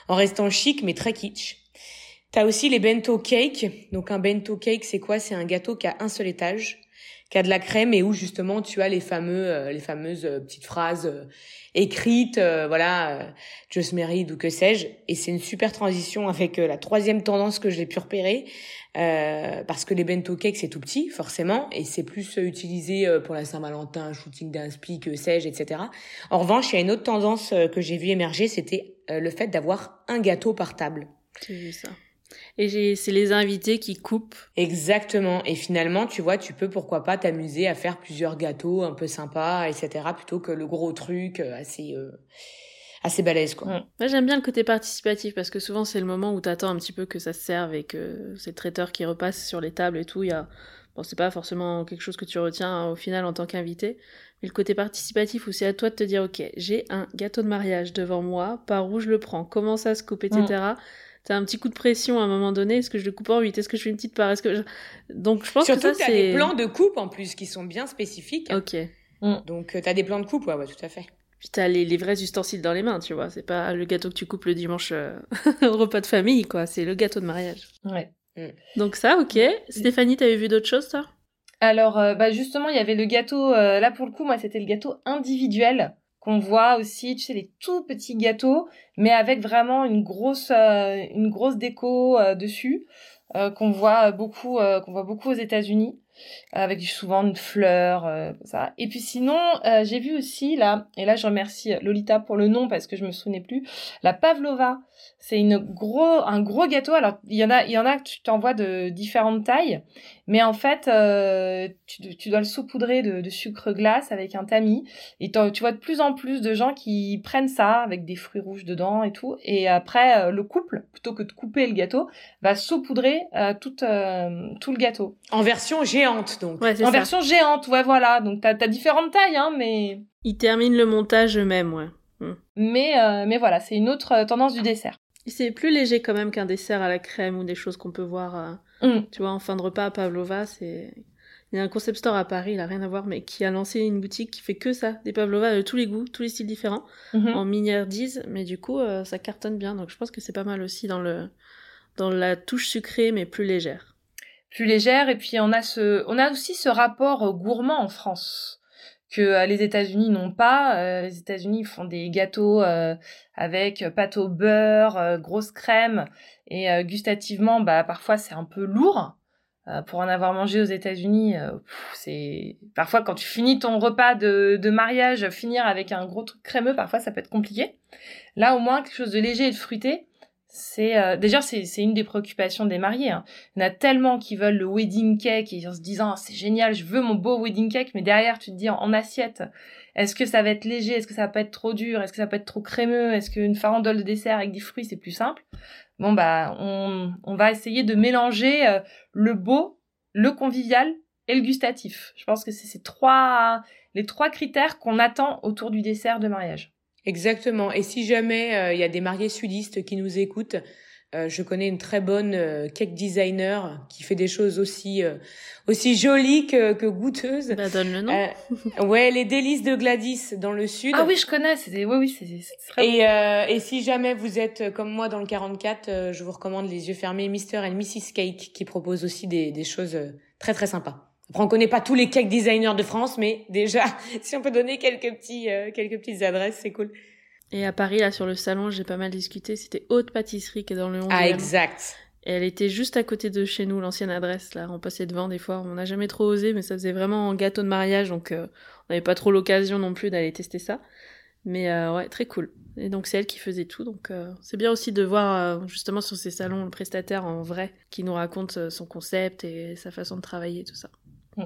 En restant chic, mais très kitsch. T'as aussi les bento cake. Donc un bento cake, c'est quoi? C'est un gâteau qui a un seul étage, qui a de la crème et où justement tu as les fameux, euh, les fameuses euh, petites phrases euh, écrites, voilà, just married ou que sais-je. Et c'est une super transition avec la troisième tendance que j'ai pu repérer, parce que les bento cakes c'est tout petit forcément et c'est plus utilisé pour la Saint-Valentin, shooting d'inspi, que sais-je, etc. En revanche, il y a une autre tendance que j'ai vu émerger, c'était le fait d'avoir un gâteau par table. J'ai vu ça. Et c'est les invités qui coupent. Exactement. Et finalement, tu vois, tu peux pourquoi pas t'amuser à faire plusieurs gâteaux un peu sympas, etc. Plutôt que le gros truc euh, assez euh, assez balèze quoi. Moi j'aime bien le côté participatif parce que souvent c'est le moment où t'attends un petit peu que ça se serve et que c'est le traiteur qui repasse sur les tables et tout. Il y a bon c'est pas forcément quelque chose que tu retiens hein, au final en tant qu'invité, mais le côté participatif où c'est à toi de te dire ok j'ai un gâteau de mariage devant moi, par où je le prends, comment ça se coupe, etc t'as un petit coup de pression à un moment donné. Est-ce que je le coupe en 8 Est-ce que je fais une petite part? Est-ce que donc je pense Surtout que ça c'est des plans de coupe en plus qui sont bien spécifiques. Ok. Mm. Donc euh, t'as des plans de coupe, ouais, ouais, tout à fait. Puis t'as les, les vrais ustensiles dans les mains, tu vois. C'est pas le gâteau que tu coupes le dimanche euh, au repas de famille, quoi. C'est le gâteau de mariage. Ouais. Mm. Donc ça, ok. Stéphanie, t'avais vu d'autres choses, toi? Alors, euh, bah justement, il y avait le gâteau. là, pour le coup, moi, c'était le gâteau individuel qu'on voit aussi, tu sais, les tout petits gâteaux, mais avec vraiment une grosse, euh, déco euh, dessus, euh, qu'on voit beaucoup, qu'on voit beaucoup aux États-Unis, avec souvent une fleur, ça. Et puis sinon, j'ai vu aussi là, et là je remercie Lolita pour le nom parce que je me souvenais plus, la pavlova. C'est une gros, un gros gâteau. Alors il y en a, il y en a que tu t'envoies de différentes tailles, mais en fait, euh, tu, tu, dois le saupoudrer de, de, sucre glace avec un tamis. Et tu vois de plus en plus de gens qui prennent ça avec des fruits rouges dedans et tout. Et après, euh, le couple, plutôt que de couper le gâteau, va saupoudrer euh, tout, euh, tout le gâteau. En version géante, donc. Ouais, en version géante, ouais, voilà. Donc t'as as différentes tailles, hein, mais... Ils terminent le montage eux-mêmes, ouais. Hmm. Mais, mais voilà, c'est une autre tendance du dessert. C'est plus léger quand même qu'un dessert à la crème ou des choses qu'on peut voir Mm. Tu vois, en fin de repas à Pavlova, c'est. Il y a un concept store à Paris, il a rien à voir, mais qui a lancé une boutique qui fait que ça, des pavlova de tous les goûts, tous les styles différents, mm-hmm. en miniardise, mais du coup, euh, ça cartonne bien. Donc je pense que c'est pas mal aussi dans le dans la touche sucrée, mais plus légère. Plus légère, et puis on a ce, on a aussi ce rapport gourmand en France que euh, les États-Unis n'ont pas. Euh, les États-Unis font des gâteaux avec pâte au beurre, grosse crème, et euh, gustativement, bah parfois c'est un peu lourd. Euh, pour en avoir mangé aux États-Unis, euh, c'est parfois quand tu finis ton repas de, de mariage, finir avec un gros truc crémeux, parfois ça peut être compliqué. Là, au moins quelque chose de léger et de fruité, c'est déjà c'est une des préoccupations des mariés. Hein. Il y en a tellement qui veulent le wedding cake et en se disant ah, c'est génial, je veux mon beau wedding cake, mais derrière tu te dis en, assiette, est-ce que ça va être léger, est-ce que ça va pas être trop dur, est-ce que ça peut être trop crémeux, est-ce qu'une farandole de dessert avec des fruits c'est plus simple? Bon bah on, on va essayer de mélanger euh, le beau, le convivial et le gustatif. Je pense que c'est ces trois les trois critères qu'on attend autour du dessert de mariage. Exactement. Et si jamais euh, il y a des mariés sudistes qui nous écoutent, euh, je connais une très bonne euh, cake designer qui fait des choses aussi euh, aussi jolies que, que goûteuses. Bah, donne le nom. ouais, les délices de Gladys dans le sud. Ah oui, je connais. C'est oui, oui, c'est très. Et et si jamais vous êtes comme moi dans le 44, je vous recommande les yeux fermés, Mr and Mrs Cake, qui propose aussi des des choses très très sympas. Après, on connaît pas tous les cake designers de France, mais déjà, si on peut donner quelques petits quelques petites adresses, c'est cool. Et à Paris, là, sur le salon, j'ai pas mal discuté. C'était Haute Pâtisserie qui est dans le 11 Ah, exact. Et elle était juste à côté de chez nous, l'ancienne adresse, là. On passait devant des fois. On n'a jamais trop osé, mais ça faisait vraiment un gâteau de mariage, donc euh, on n'avait pas trop l'occasion non plus d'aller tester ça. Mais euh, ouais, très cool. Et donc c'est elle qui faisait tout, donc euh, c'est bien aussi de voir justement sur ces salons le prestataire en vrai qui nous raconte son concept et sa façon de travailler, tout ça. Mm.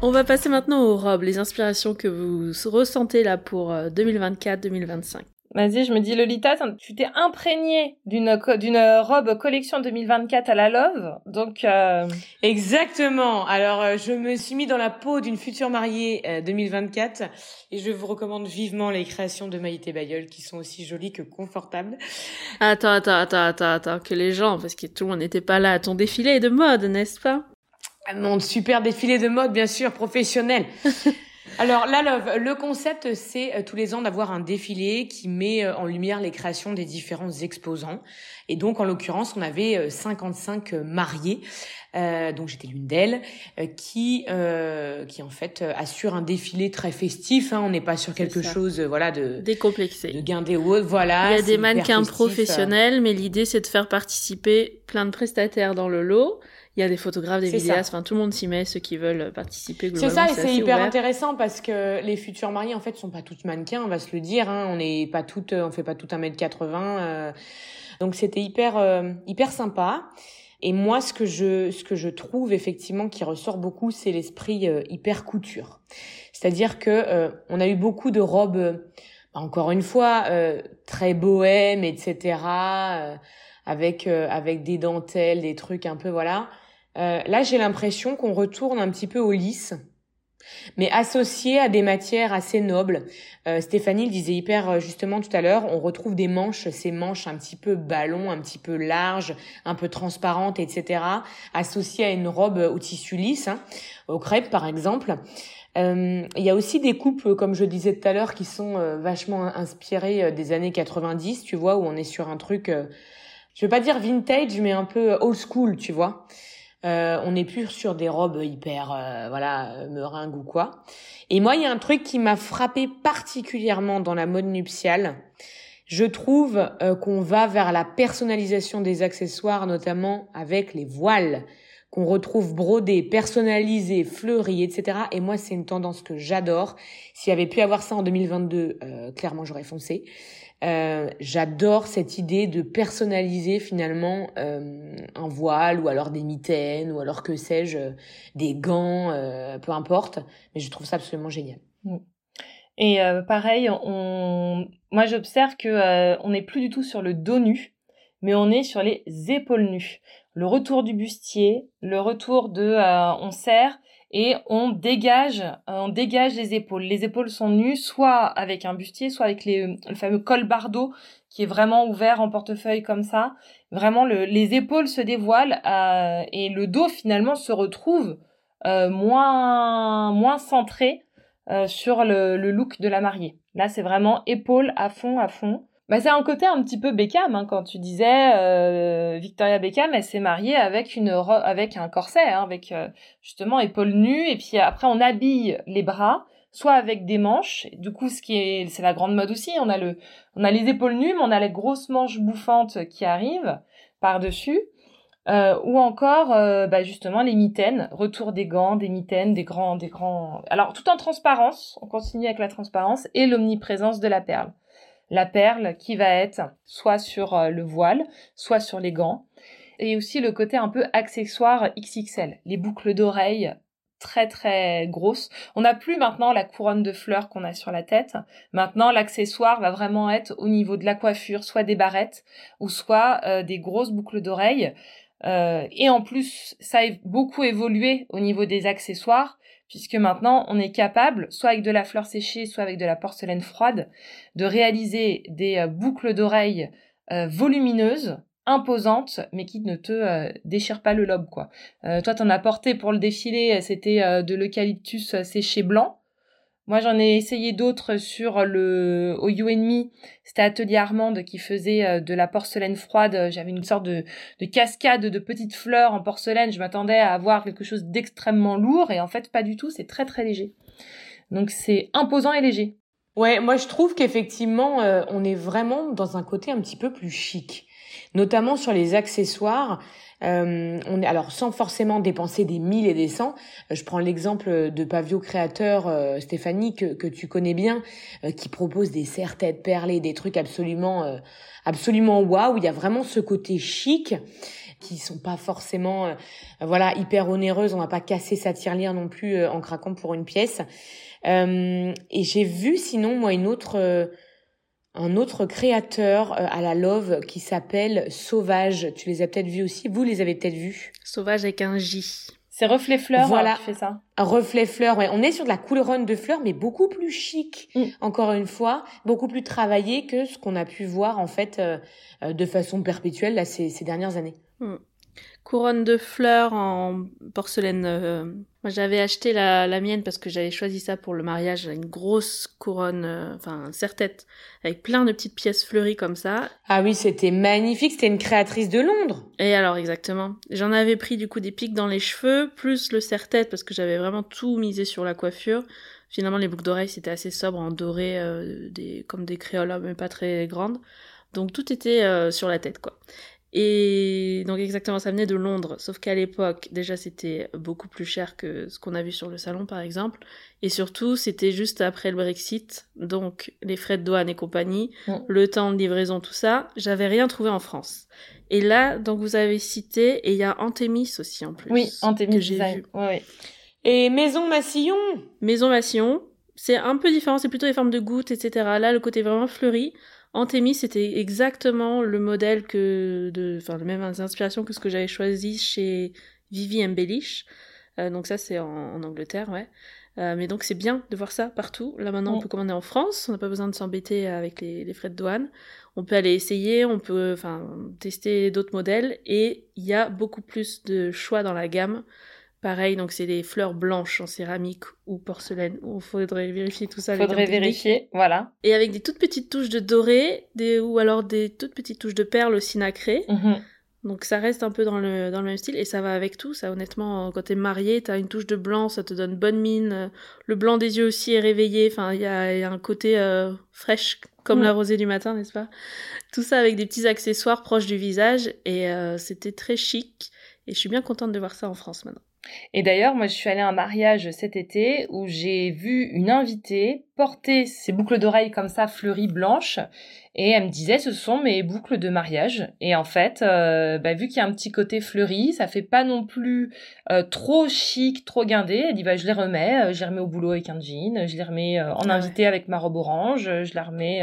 On va passer maintenant aux robes, les inspirations que vous ressentez là pour 2024-2025. Euh, Vas-y, je me dis Lolita, tu t'es imprégnée d'une d'une robe collection 2024 à la Love, donc euh... exactement. Alors euh, je me suis mis dans la peau d'une future mariée 2024 euh, et je vous recommande vivement les créations de Maïté Bayeul qui sont aussi jolies que confortables. Attends, attends, attends, attends, attends, que les gens, parce que tout le monde n'était pas là, ton défilé de mode, n'est-ce pas? Mon super défilé de mode, bien sûr, professionnel. Alors là, le, concept, c'est euh, tous les ans d'avoir un défilé qui met euh, en lumière les créations des différents exposants. Et donc, en l'occurrence, on avait 55 euh, mariés, euh, donc j'étais l'une d'elles, qui, euh, qui en fait assure un défilé très festif. Hein. On n'est pas sur quelque chose, voilà, de décomplexé, de guindé ou autre. Voilà. Il y a des mannequins professionnels, mais l'idée c'est de faire participer plein de prestataires dans le lot il y a des photographes, des vidéastes, enfin tout le monde s'y met, ceux qui veulent participer C'est ça, et c'est hyper intéressant parce que les futurs mariés en fait sont pas toutes mannequins, on va se le dire. Hein, on n'est pas toutes, on fait pas tout un mètre 80. Euh, donc c'était hyper euh, hyper sympa. Et moi, ce que je ce que je trouve effectivement qui ressort beaucoup, c'est l'esprit euh, hyper couture. C'est-à-dire que on a eu beaucoup de robes, encore une fois, très bohèmes, etc. avec avec des dentelles, des trucs un peu voilà. Euh, là, j'ai l'impression qu'on retourne un petit peu au lisse, mais associé à des matières assez nobles. Euh, Stéphanie le disait hyper euh, justement tout à l'heure, on retrouve des manches, ces manches un petit peu ballon, un petit peu larges, un peu transparentes, etc., associées à une robe au tissu lisse, hein, au crêpe par exemple. Il y a aussi des coupes, comme je disais tout à l'heure, qui sont vachement inspirées des années 90, tu vois, où on est sur un truc, je vais pas dire vintage, mais un peu old school, tu vois. Euh, on n'est plus sur des robes hyper, euh, voilà, meringues ou quoi. Et moi, il y a un truc qui m'a frappé particulièrement dans la mode nuptiale. Je trouve euh, qu'on va vers la personnalisation des accessoires, notamment avec les voiles qu'on retrouve brodés, personnalisés, fleuris, etc. Et moi, c'est une tendance que j'adore. S'il y avait pu avoir ça en 2022, clairement, j'aurais foncé. Euh, j'adore cette idée de personnaliser finalement euh, un voile ou alors des mitaines ou alors que sais-je, des gants, euh, peu importe. Mais je trouve ça absolument génial. Mm. Et pareil, on... moi j'observe que on n'est plus du tout sur le dos nu, mais on est sur les épaules nues. Le retour du bustier, le retour de on serre et on dégage, euh, on dégage les épaules. Les épaules sont nues, soit avec un bustier, soit avec les, le fameux col bardeau qui est vraiment ouvert en portefeuille comme ça. Vraiment, le, les épaules se dévoilent euh, et le dos finalement se retrouve euh, moins moins centré euh, sur le, le, look de la mariée. Là, c'est vraiment épaules à fond, à fond. Bah, c'est un côté un petit peu Beckham hein, quand tu disais euh, Victoria Beckham elle s'est mariée avec une avec un corset hein, avec euh, justement épaules nues et puis après on habille les bras soit avec des manches. Du coup ce qui est c'est la grande mode aussi on a le on a les épaules nues mais on a les grosses manches bouffantes qui arrivent par dessus euh, ou encore euh, bah, justement les mitaines retour des gants des mitaines des grands des grands alors tout en transparence on continue avec la transparence et l'omniprésence de la perle la perle qui va être soit sur euh, le voile, soit sur les gants. Et aussi le côté un peu accessoire XXL, les boucles d'oreilles très très grosses. On n'a plus maintenant la couronne de fleurs qu'on a sur la tête. Maintenant, l'accessoire va vraiment être au niveau de la coiffure, soit des barrettes ou soit euh, des grosses boucles d'oreilles. Euh, et en plus, ça a beaucoup évolué au niveau des accessoires puisque maintenant on est capable, soit avec de la fleur séchée, soit avec de la porcelaine froide, de réaliser des euh, boucles d'oreilles euh, volumineuses, imposantes, mais qui ne te euh, déchirent pas le lobe. quoi. toi, t'en as porté pour le défilé, c'était de l'eucalyptus séché blanc. Moi, j'en ai essayé d'autres sur le au You C'était Atelier Armande qui faisait euh, de la porcelaine froide. J'avais une sorte de, de cascade de petites fleurs en porcelaine. Je m'attendais à avoir quelque chose d'extrêmement lourd et en fait pas du tout. C'est très très léger. Donc c'est imposant et léger. Ouais, moi je trouve qu'effectivement euh, on est vraiment dans un côté un petit peu plus chic, notamment sur les accessoires. Euh, on est alors sans forcément dépenser des mille et des cents. Euh, je prends l'exemple de Pavio créateur euh, Stéphanie que, que tu connais bien, qui propose des serre-têtes perlées, des trucs absolument absolument waouh. Il y a vraiment ce côté chic qui sont pas forcément voilà hyper onéreuses. On va pas casser sa tirelire non plus en craquant pour une pièce. et j'ai vu sinon moi une autre un autre créateur euh, à la Love qui s'appelle Sauvage. Tu les as peut-être vus aussi. Vous les avez peut-être vus. Sauvage avec un J. C'est Reflet Fleur hein, voilà. qui fait ça. Un reflet fleur, ouais. On est sur de la couleronne de fleurs, mais beaucoup plus chic. Mm. Encore une fois, beaucoup plus travaillé que ce qu'on a pu voir en fait euh, euh, de façon perpétuelle là ces, ces dernières années. Couronne de fleurs en porcelaine. euh, Moi, j'avais acheté la, la mienne parce que j'avais choisi ça pour le mariage. Une grosse couronne, euh, enfin, un serre-tête avec plein de petites pièces fleuries comme ça. Ah oui, c'était magnifique. C'était une créatrice de Londres. Et alors, exactement. J'en avais pris du coup des pics dans les cheveux, plus le serre-tête parce que j'avais vraiment tout misé sur la coiffure. Finalement, les boucles d'oreilles, c'était assez sobre en doré, euh, des, comme des créoles, mais pas très grandes. Donc tout était euh, sur la tête, quoi. Et donc exactement, ça venait de Londres, sauf qu'à l'époque, déjà c'était beaucoup plus cher que ce qu'on a vu sur le salon par exemple, et surtout c'était juste après le Brexit, donc les frais de douane et compagnie, Mm. le temps de livraison, tout ça, j'avais rien trouvé en France. Et là, donc vous avez cité, et il y a Antémis aussi en plus. Oui, Antémis j'ai vu. Ouais, ouais. Et Maison Massillon. Maison Massillon, c'est un peu différent, c'est plutôt des formes de gouttes, etc. Là, le côté vraiment fleuri. Antémis, c'était exactement le modèle que de, enfin, les mêmes inspirations que ce que j'avais choisi chez Vivi Embellish. Euh, donc ça, c'est en, en Angleterre, ouais. Euh, mais donc c'est bien de voir ça partout. Là maintenant, on peut commander en France, on n'a pas besoin de s'embêter avec les, les frais de douane. On peut aller essayer, on peut enfin tester d'autres modèles et il y a beaucoup plus de choix dans la gamme. Pareil, donc c'est des fleurs blanches en céramique ou porcelaine. Il faudrait vérifier tout ça. les Faudrait vérifier. Voilà. Et avec des toutes petites touches de doré, des, ou alors des toutes petites touches de perles aussi nacrées. Mhm. Donc ça reste un peu dans le, dans le même style et ça va avec tout. Ça, honnêtement, quand t'es marié, t'as une touche de blanc, ça te donne bonne mine. Le blanc des yeux aussi est réveillé. Enfin, il y a, il y a un côté euh, fraîche, comme Mm. la rosée du matin, n'est-ce pas? Tout ça avec des petits accessoires proches du visage et euh, c'était très chic. Et je suis bien contente de voir ça en France maintenant. Et d'ailleurs, moi, je suis allée à un mariage cet été où j'ai vu une invitée porter ses boucles d'oreilles comme ça, fleuries blanches. Et elle me disait, ce sont mes boucles de mariage. Et en fait, euh, bah, vu qu'il y a un petit côté fleuri, ça fait pas non plus euh, trop chic, trop guindé. Elle dit, bah, je les remets, euh, je les remets au boulot avec un jean, je les remets euh, en Ah invité avec ma robe orange, je la remets.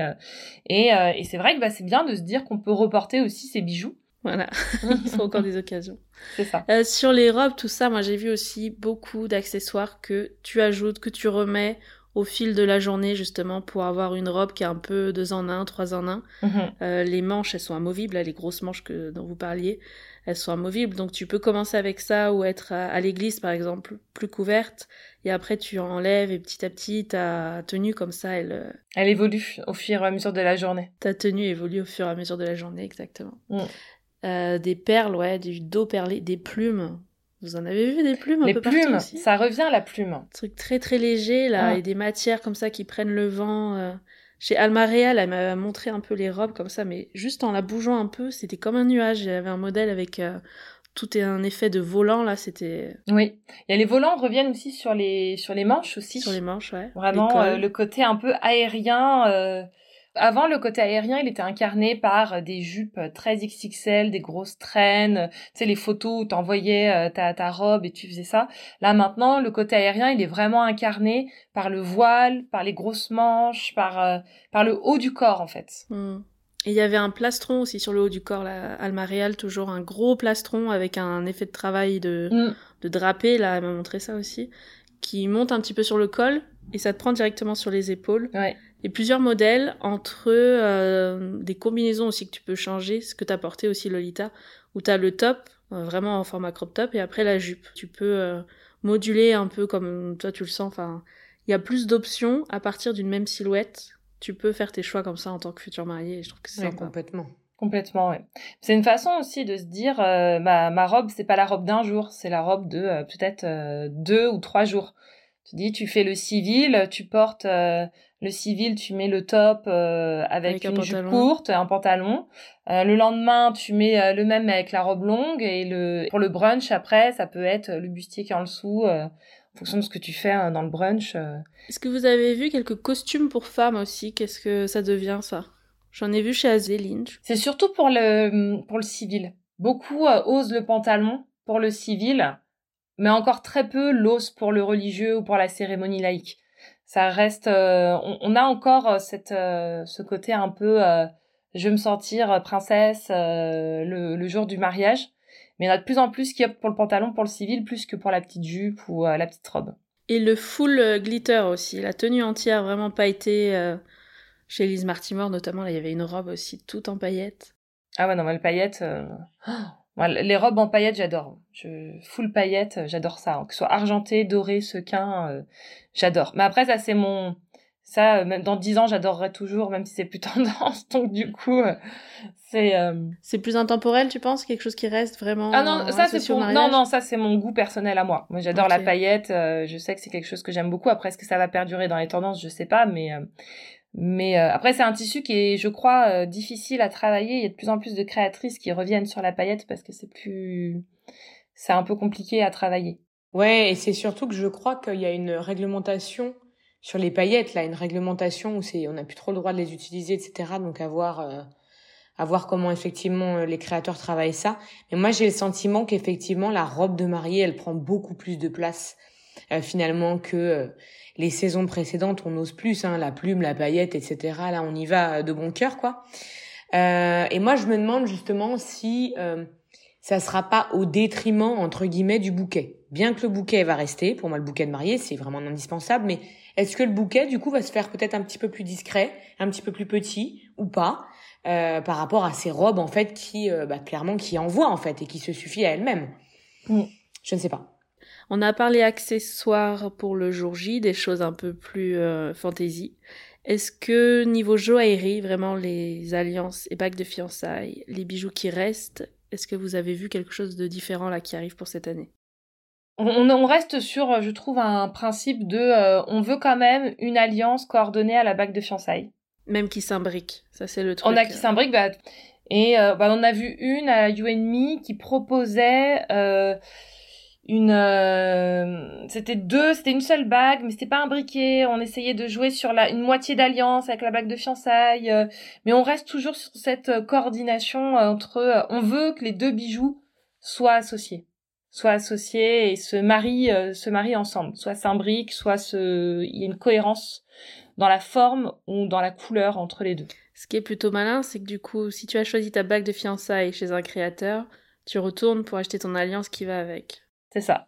et et c'est vrai que bah, c'est bien de se dire qu'on peut reporter aussi ses bijoux. Voilà, il faut encore des occasions. C'est ça. Euh, sur les robes, tout ça, moi j'ai vu aussi beaucoup d'accessoires que tu ajoutes, que tu remets au fil de la journée justement pour avoir une robe qui est un peu deux en un, trois en un. Mhm. Euh, les manches, elles sont amovibles, là, les grosses manches que, dont vous parliez, elles sont amovibles. Donc tu peux commencer avec ça ou être à, à l'église par exemple, plus couverte. Et après tu enlèves et petit à petit ta tenue comme ça, elle, euh, Elle évolue au fur et à mesure de la journée. ta tenue évolue au fur et à mesure de la journée, exactement. Mm. Euh, des perles, ouais, du dos perlé, des plumes. Vous en avez vu des plumes un Les peu partout plumes, aussi ça revient la plume. truc très très léger là Ah. et des matières comme ça qui prennent le vent euh. chez Alma Real elle m'a montré un peu les robes comme ça mais juste en la bougeant un peu c'était comme un nuage il y avait un modèle avec euh, tout est un effet de volant là c'était Oui. Il y a les volants reviennent aussi sur les sur les manches aussi. sur les manches ouais Vraiment euh, le côté un peu aérien. euh, Avant, le côté aérien, il était incarné par des jupes très XXL, des grosses traînes, tu sais, les photos où t'envoyais euh, ta, ta robe et tu faisais ça. Là, maintenant, le côté aérien, il est vraiment incarné par le voile, par les grosses manches, par, euh, par le haut du corps, en fait. Hmm. Et il y avait un plastron aussi sur le haut du corps, là, Alma Real, toujours un gros plastron avec un effet de travail de, Mm. de drapé, là, elle m'a montré ça aussi, qui monte un petit peu sur le col et ça te prend directement sur les épaules. Ouais. Et plusieurs modèles entre euh, des combinaisons aussi que tu peux changer, ce que t'as porté aussi Lolita, où t'as le top, euh, vraiment en format crop top, et après la jupe. Tu peux euh, moduler un peu comme toi tu le sens, enfin, il y a plus d'options à partir d'une même silhouette. Tu peux faire tes choix comme ça en tant que futur marié, et je trouve que c'est Ouais, sympa. complètement. Complètement, ouais. C'est une façon aussi de se dire, euh, ma, ma robe, c'est pas la robe d'un jour, c'est la robe de euh, peut-être euh, deux ou trois jours. Tu dis, tu fais le civil, tu portes euh, le civil, tu mets le top euh, avec, Avec un une jupe courte, un pantalon. Euh, le lendemain, tu mets euh, le même avec la robe longue et le pour le brunch après, ça peut être le bustier qui est en dessous, euh, en fonction de ce que tu fais euh, dans le brunch. euh. Est-ce que vous avez vu quelques costumes pour femmes aussi? Qu'est-ce que ça devient ça? J'en ai vu chez Azéline. C'est surtout pour le, pour le civil. Beaucoup osent le pantalon pour le civil, mais encore très peu l'osent pour le religieux ou pour la cérémonie laïque. ça reste, on, a encore cette, ce côté un peu, je veux me sentir princesse le, le, jour du mariage. Mais il y en a de plus en plus qui optent pour le pantalon, pour le civil, plus que pour la petite jupe ou la petite robe. Et le full glitter aussi, la tenue entière vraiment pailletée. Chez Lise Martimore, notamment, là, il y avait une robe aussi toute en paillettes. Ah ouais, non, mais le paillettes. Euh, les robes en paillettes, j'adore. Je... Full paillettes, euh, j'adore ça. Hein. Que ce soit argenté, doré, sequin, euh, j'adore. Mais après, ça, c'est mon. Ça, même dans dix ans, j'adorerais toujours, même si c'est plus tendance. Donc, du coup, c'est. C'est plus intemporel, tu penses? Quelque chose qui reste vraiment. Ah non, ça, c'est pour. Non, non, ça, c'est mon goût personnel à moi. Moi, j'adore la paillette. je sais que c'est quelque chose que j'aime beaucoup. Après, est-ce que ça va perdurer dans les tendances? Je sais pas, mais. Mais euh, après, c'est un tissu qui est, je crois, euh, difficile à travailler. Il y a de plus en plus de créatrices qui reviennent sur la paillette parce que c'est plus, c'est un peu compliqué à travailler. Ouais, et c'est surtout que je crois qu'il y a une réglementation sur les paillettes, là, une réglementation où on n'a plus trop le droit de les utiliser, etc. Donc à voir, euh, à voir comment effectivement les créateurs travaillent ça. Mais moi, j'ai le sentiment qu'effectivement la robe de mariée, elle prend beaucoup plus de place finalement que les saisons précédentes, on ose plus, hein, la plume, la paillette, etc. Là, on y va de bon cœur, quoi. Euh, et moi, je me demande justement si euh, ça sera pas au détriment entre guillemets du bouquet. Bien que le bouquet va rester, pour moi, le bouquet de mariée, c'est vraiment indispensable. Mais est-ce que le bouquet, du coup, va se faire peut-être un petit peu plus discret, un petit peu plus petit ou pas, euh, par rapport à ces robes en fait qui, euh, bah, clairement, qui envoient en fait et qui se suffit à elles-mêmes? Mm. Je ne sais pas. On a parlé accessoires pour le jour J, des choses un peu plus euh, fantasy. Est-ce que niveau joaillerie, vraiment les alliances et bagues de fiançailles, les bijoux qui restent, est-ce que vous avez vu quelque chose de différent là qui arrive pour cette année? On, reste sur, je trouve, un principe de euh, on veut quand même une alliance coordonnée à la bague de fiançailles. Même qui s'imbrique, ça c'est le truc. On a qui euh. s'imbrique, bah, et bah, on a vu une à You Me qui proposait une euh, c'était deux c'était une seule bague mais c'était pas un briquet. On essayait de jouer sur la une moitié d'alliance avec la bague de fiançailles euh, mais on reste toujours sur cette euh, coordination entre on veut que les deux bijoux soient associés. Soient associés et se marient se marient ensemble. Soit s'imbriquent soit se il y a une cohérence dans la forme ou dans la couleur entre les deux. Ce qui est plutôt malin c'est que du coup si tu as choisi ta bague de fiançailles chez un créateur tu retournes pour acheter ton alliance qui va avec c'est ça.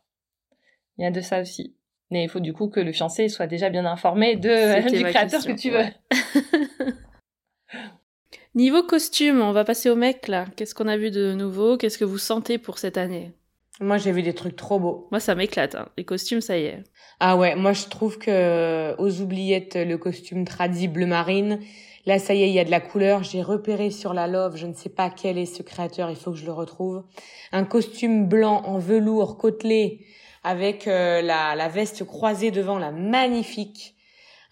Il y a de ça aussi. Mais il faut du coup que le fiancé soit déjà bien informé de, du créateur que tu veux. Niveau costume, on va passer au mec là. Qu'est-ce qu'on a vu de nouveau? Qu'est-ce que vous sentez pour cette année? Moi, j'ai vu des trucs trop beaux. Moi, ça m'éclate. Hein. Les costumes, ça y est. Ah ouais, moi, je trouve que aux oubliettes, le costume tradit bleu marine, Là, ça y est, il y a de la couleur. J'ai repéré sur la Love, je ne sais pas quel est ce créateur, il faut que je le retrouve. Un costume blanc en velours côtelé avec euh, la, la, veste croisée devant, la magnifique.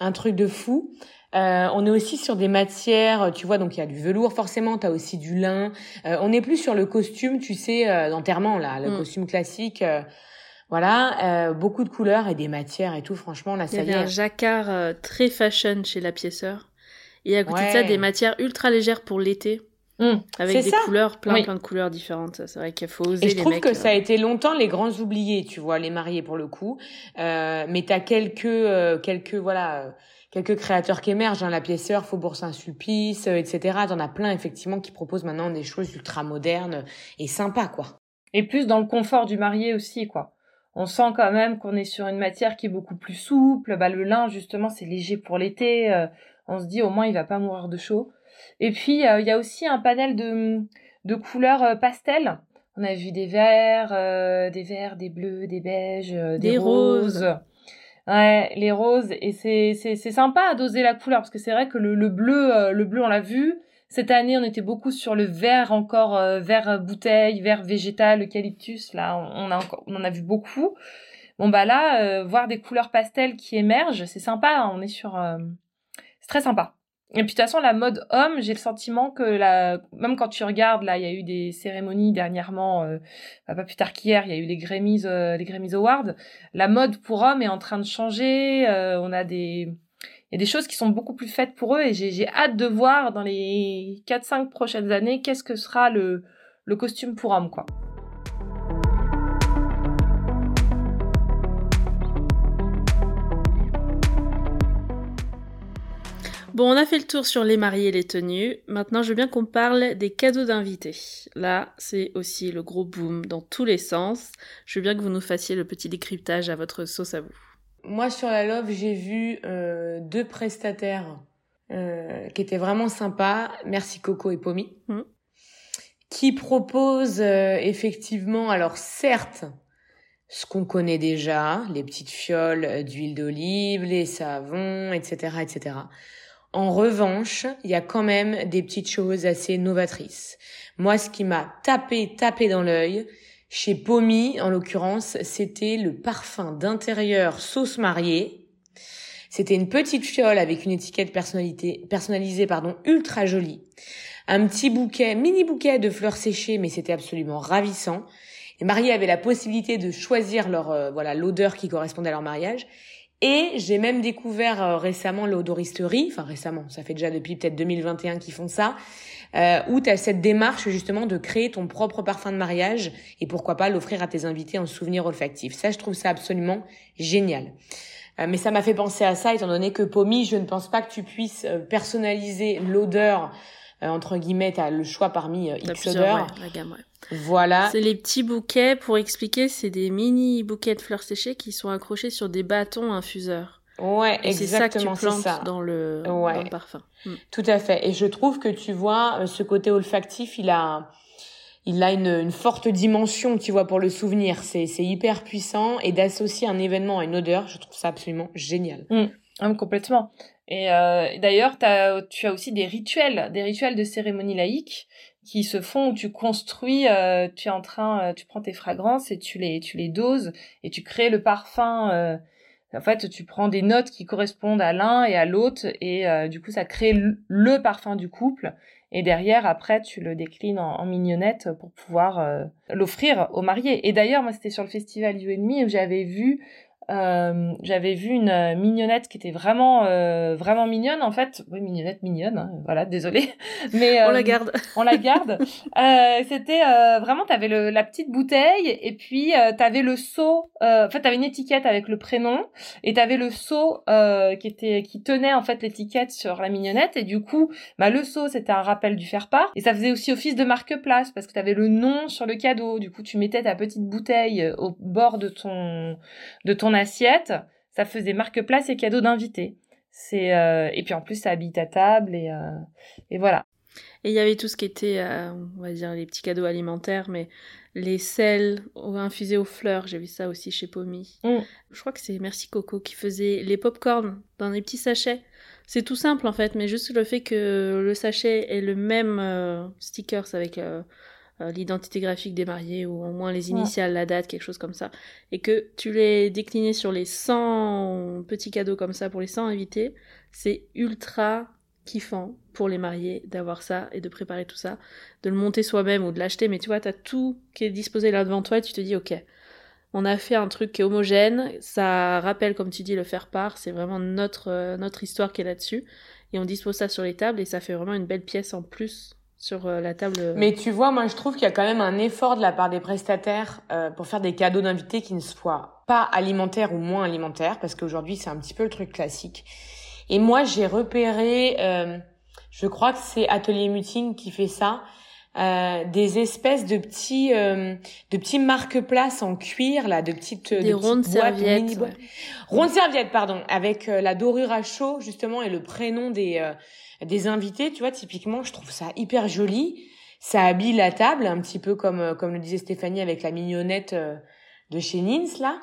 Un truc de fou. Euh, on est aussi sur des matières, tu vois, donc il y a du velours forcément, tu as aussi du lin. Euh, on n'est plus sur le costume, tu sais, d'enterrement, là, le mm. costume classique. voilà, beaucoup de couleurs et des matières et tout, franchement, là, ça y, y a un jacquard très fashion chez la pièceur. Et à côté de ça, des matières ultra légères pour l'été. Mmh. avec des couleurs, plein, plein de couleurs différentes. C'est vrai qu'il faut oser. Et je trouve que ça a euh. été longtemps les grands oubliés, tu vois, les mariés pour le coup. Euh, mais t'as quelques, euh, quelques, voilà, quelques créateurs qui émergent. Hein, la pièceur, Faubourg Saint-Sulpice, euh, etc. T'en as plein effectivement qui proposent maintenant des choses ultra modernes et sympas, quoi. Et plus dans le confort du marié aussi, quoi. On sent quand même qu'on est sur une matière qui est beaucoup plus souple. Bah, le lin, justement, c'est léger pour l'été on se dit au moins il va pas mourir de chaud. Et puis euh, il y a aussi un panel de, de couleurs euh, pastel. On a vu des verts, euh, des verts, des bleus, des beiges, des, roses. Ouais, les roses et c'est c'est c'est sympa à doser la couleur parce que c'est vrai que le, le bleu le bleu on l'a vu cette année on était beaucoup sur le vert encore vert bouteille vert végétal eucalyptus là on, a encore, on en a vu beaucoup bon bah là voir des couleurs pastel qui émergent c'est sympa hein. on est sur c'est très sympa. Et puis de toute façon, la mode homme, j'ai le sentiment que la... même quand tu regardes, là, il y a eu des cérémonies dernièrement, euh, pas plus tard qu'hier, il y a eu les Grammys, euh, les Awards. La mode pour hommes est en train de changer. Euh, on a des, il y a des choses qui sont beaucoup plus faites pour eux et j'ai hâte de voir dans les 4-5 prochaines années qu'est-ce que sera le, le costume pour homme, quoi. Bon, on a fait le tour sur les mariés et les tenues. Maintenant, je veux bien qu'on parle des cadeaux d'invités. Là, c'est aussi le gros boom dans tous les sens. Je veux bien que vous nous fassiez le petit décryptage à votre sauce à vous. Moi, sur la Love, j'ai vu euh, deux prestataires euh, qui étaient vraiment sympas. Merci Coco et Pomi. Mmh. Qui proposent euh, effectivement, alors certes, ce qu'on connaît déjà, les petites fioles d'huile d'olive, les savons, etc., etc. En revanche, il y a quand même des petites choses assez novatrices. Moi, ce qui m'a tapé, tapé dans l'œil, chez Pomi, en l'occurrence, c'était le parfum d'intérieur sauce mariée. C'était une petite fiole avec une étiquette personnalisée, pardon, ultra jolie. Un petit bouquet, mini bouquet de fleurs séchées, mais c'était absolument ravissant. Les mariés avaient la possibilité de choisir leur, euh, voilà, l'odeur qui correspondait à leur mariage. Et j'ai même découvert euh, récemment l'odoristerie, enfin récemment, ça fait déjà depuis peut-être 2021 qu'ils font ça, euh, où tu as cette démarche justement de créer ton propre parfum de mariage et pourquoi pas l'offrir à tes invités en souvenir olfactif. Ça, je trouve ça absolument génial. Euh, mais ça m'a fait penser à ça, étant donné que Pomi, je ne pense pas que tu puisses euh, personnaliser l'odeur, entre guillemets, tu as le choix parmi X odeurs. la gamme, ouais. Voilà. C'est les petits bouquets, pour expliquer, c'est des mini bouquets de fleurs séchées qui sont accrochés sur des bâtons infuseurs. Ouais, exactement, c'est ça dans le, dans le parfum. Mm. Tout à fait. Et je trouve que tu vois, euh, ce côté olfactif, il a, il a une, une forte dimension, tu vois, pour le souvenir. C'est, hyper puissant et d'associer un événement à une odeur, je trouve ça absolument génial. Mm. complètement. Et euh, d'ailleurs, tu as aussi des rituels, des rituels de cérémonie laïque qui se font où tu construis, euh, tu es en train, euh, tu prends tes fragrances et tu les, tu les doses et tu crées le parfum. Euh, en fait, tu prends des notes qui correspondent à l'un et à l'autre et du coup, ça crée le, parfum du couple. Et derrière, après, tu le déclines en, en mignonnette pour pouvoir l'offrir aux mariés. Et d'ailleurs, moi, c'était sur le festival You où j'avais vu euh, j'avais vu une euh, mignonnette qui était vraiment euh, vraiment mignonne en fait. Oui mignonnette mignonne hein, voilà désolé mais on la garde. on la garde. C'était vraiment t'avais le la petite bouteille et puis t'avais le seau en fait t'avais une étiquette avec le prénom et t'avais le seau qui était qui tenait en fait l'étiquette sur la mignonnette. Et du coup bah le seau c'était un rappel du faire part et ça faisait aussi office de marque place parce que t'avais le nom sur le cadeau. Du coup tu mettais ta petite bouteille au bord de ton de ton assiette, ça faisait marque-place et cadeau d'invité. C'est euh, et puis en plus ça habille ta table et euh, et voilà. Et il y avait tout ce qui était, euh, on va dire, les petits cadeaux alimentaires, mais les sels infusés aux fleurs, j'ai vu ça aussi chez Pomi. Mm. Je crois que c'est Merci Coco qui faisait les pop-corn dans des petits sachets. C'est tout simple en fait, mais juste le fait que le sachet ait le même stickers avec euh, l'identité graphique des mariés ou au moins les initiales, la date, quelque chose comme ça, et que tu les décliné sur les 100 petits cadeaux comme ça pour les 100 invités, c'est ultra kiffant pour les mariés d'avoir ça et de préparer tout ça, de le monter soi-même ou de l'acheter, mais tu vois, tu as tout qui est disposé là devant toi et tu te dis, ok, on a fait un truc qui est homogène, ça rappelle, comme tu dis, le faire-part, c'est vraiment notre, euh, notre histoire qui est là-dessus, et on dispose ça sur les tables et ça fait vraiment une belle pièce en plus sur euh, la table. Euh. Mais tu vois, moi je trouve qu'il y a quand même un effort de la part des prestataires euh, pour faire des cadeaux d'invités qui ne soient pas alimentaires ou moins alimentaires, parce qu'aujourd'hui c'est un petit peu le truc classique. Et moi j'ai repéré, je crois que c'est Atelier Mutine qui fait ça, des espèces de petits de petits marque-places en cuir là de petites des rondes serviettes rondes serviettes pardon avec la dorure à chaud justement et le prénom des des invités, tu vois, typiquement, je trouve ça hyper joli. Ça habille la table, un petit peu comme euh, comme le disait Stéphanie avec la mignonnette euh, de chez Nins là.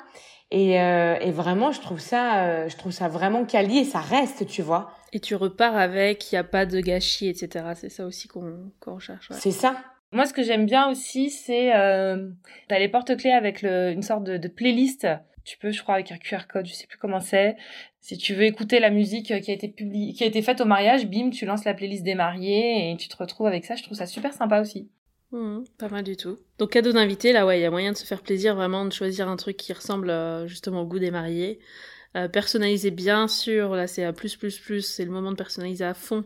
Et, euh, et vraiment, je trouve ça, je trouve ça vraiment quali et ça reste, tu vois. Et tu repars avec, il y a pas de gâchis, etc. C'est ça aussi qu'on qu'on cherche. C'est ça. Moi, ce que j'aime bien aussi, c'est euh, t'as les porte-clés avec le, une sorte de, de playlist tu peux, je crois, avec un QR code, je sais plus comment c'est. Si tu veux écouter la musique qui a été publiée, qui a été faite au mariage, bim, tu lances la playlist des mariés et tu te retrouves avec ça. Je trouve ça super sympa aussi. Mmh, pas mal du tout. Donc cadeau d'invité, là ouais, il y a moyen de se faire plaisir, vraiment de choisir un truc qui ressemble euh, justement au goût des mariés. Euh, personnaliser bien sûr, là c'est à plus plus plus, c'est le moment de personnaliser à fond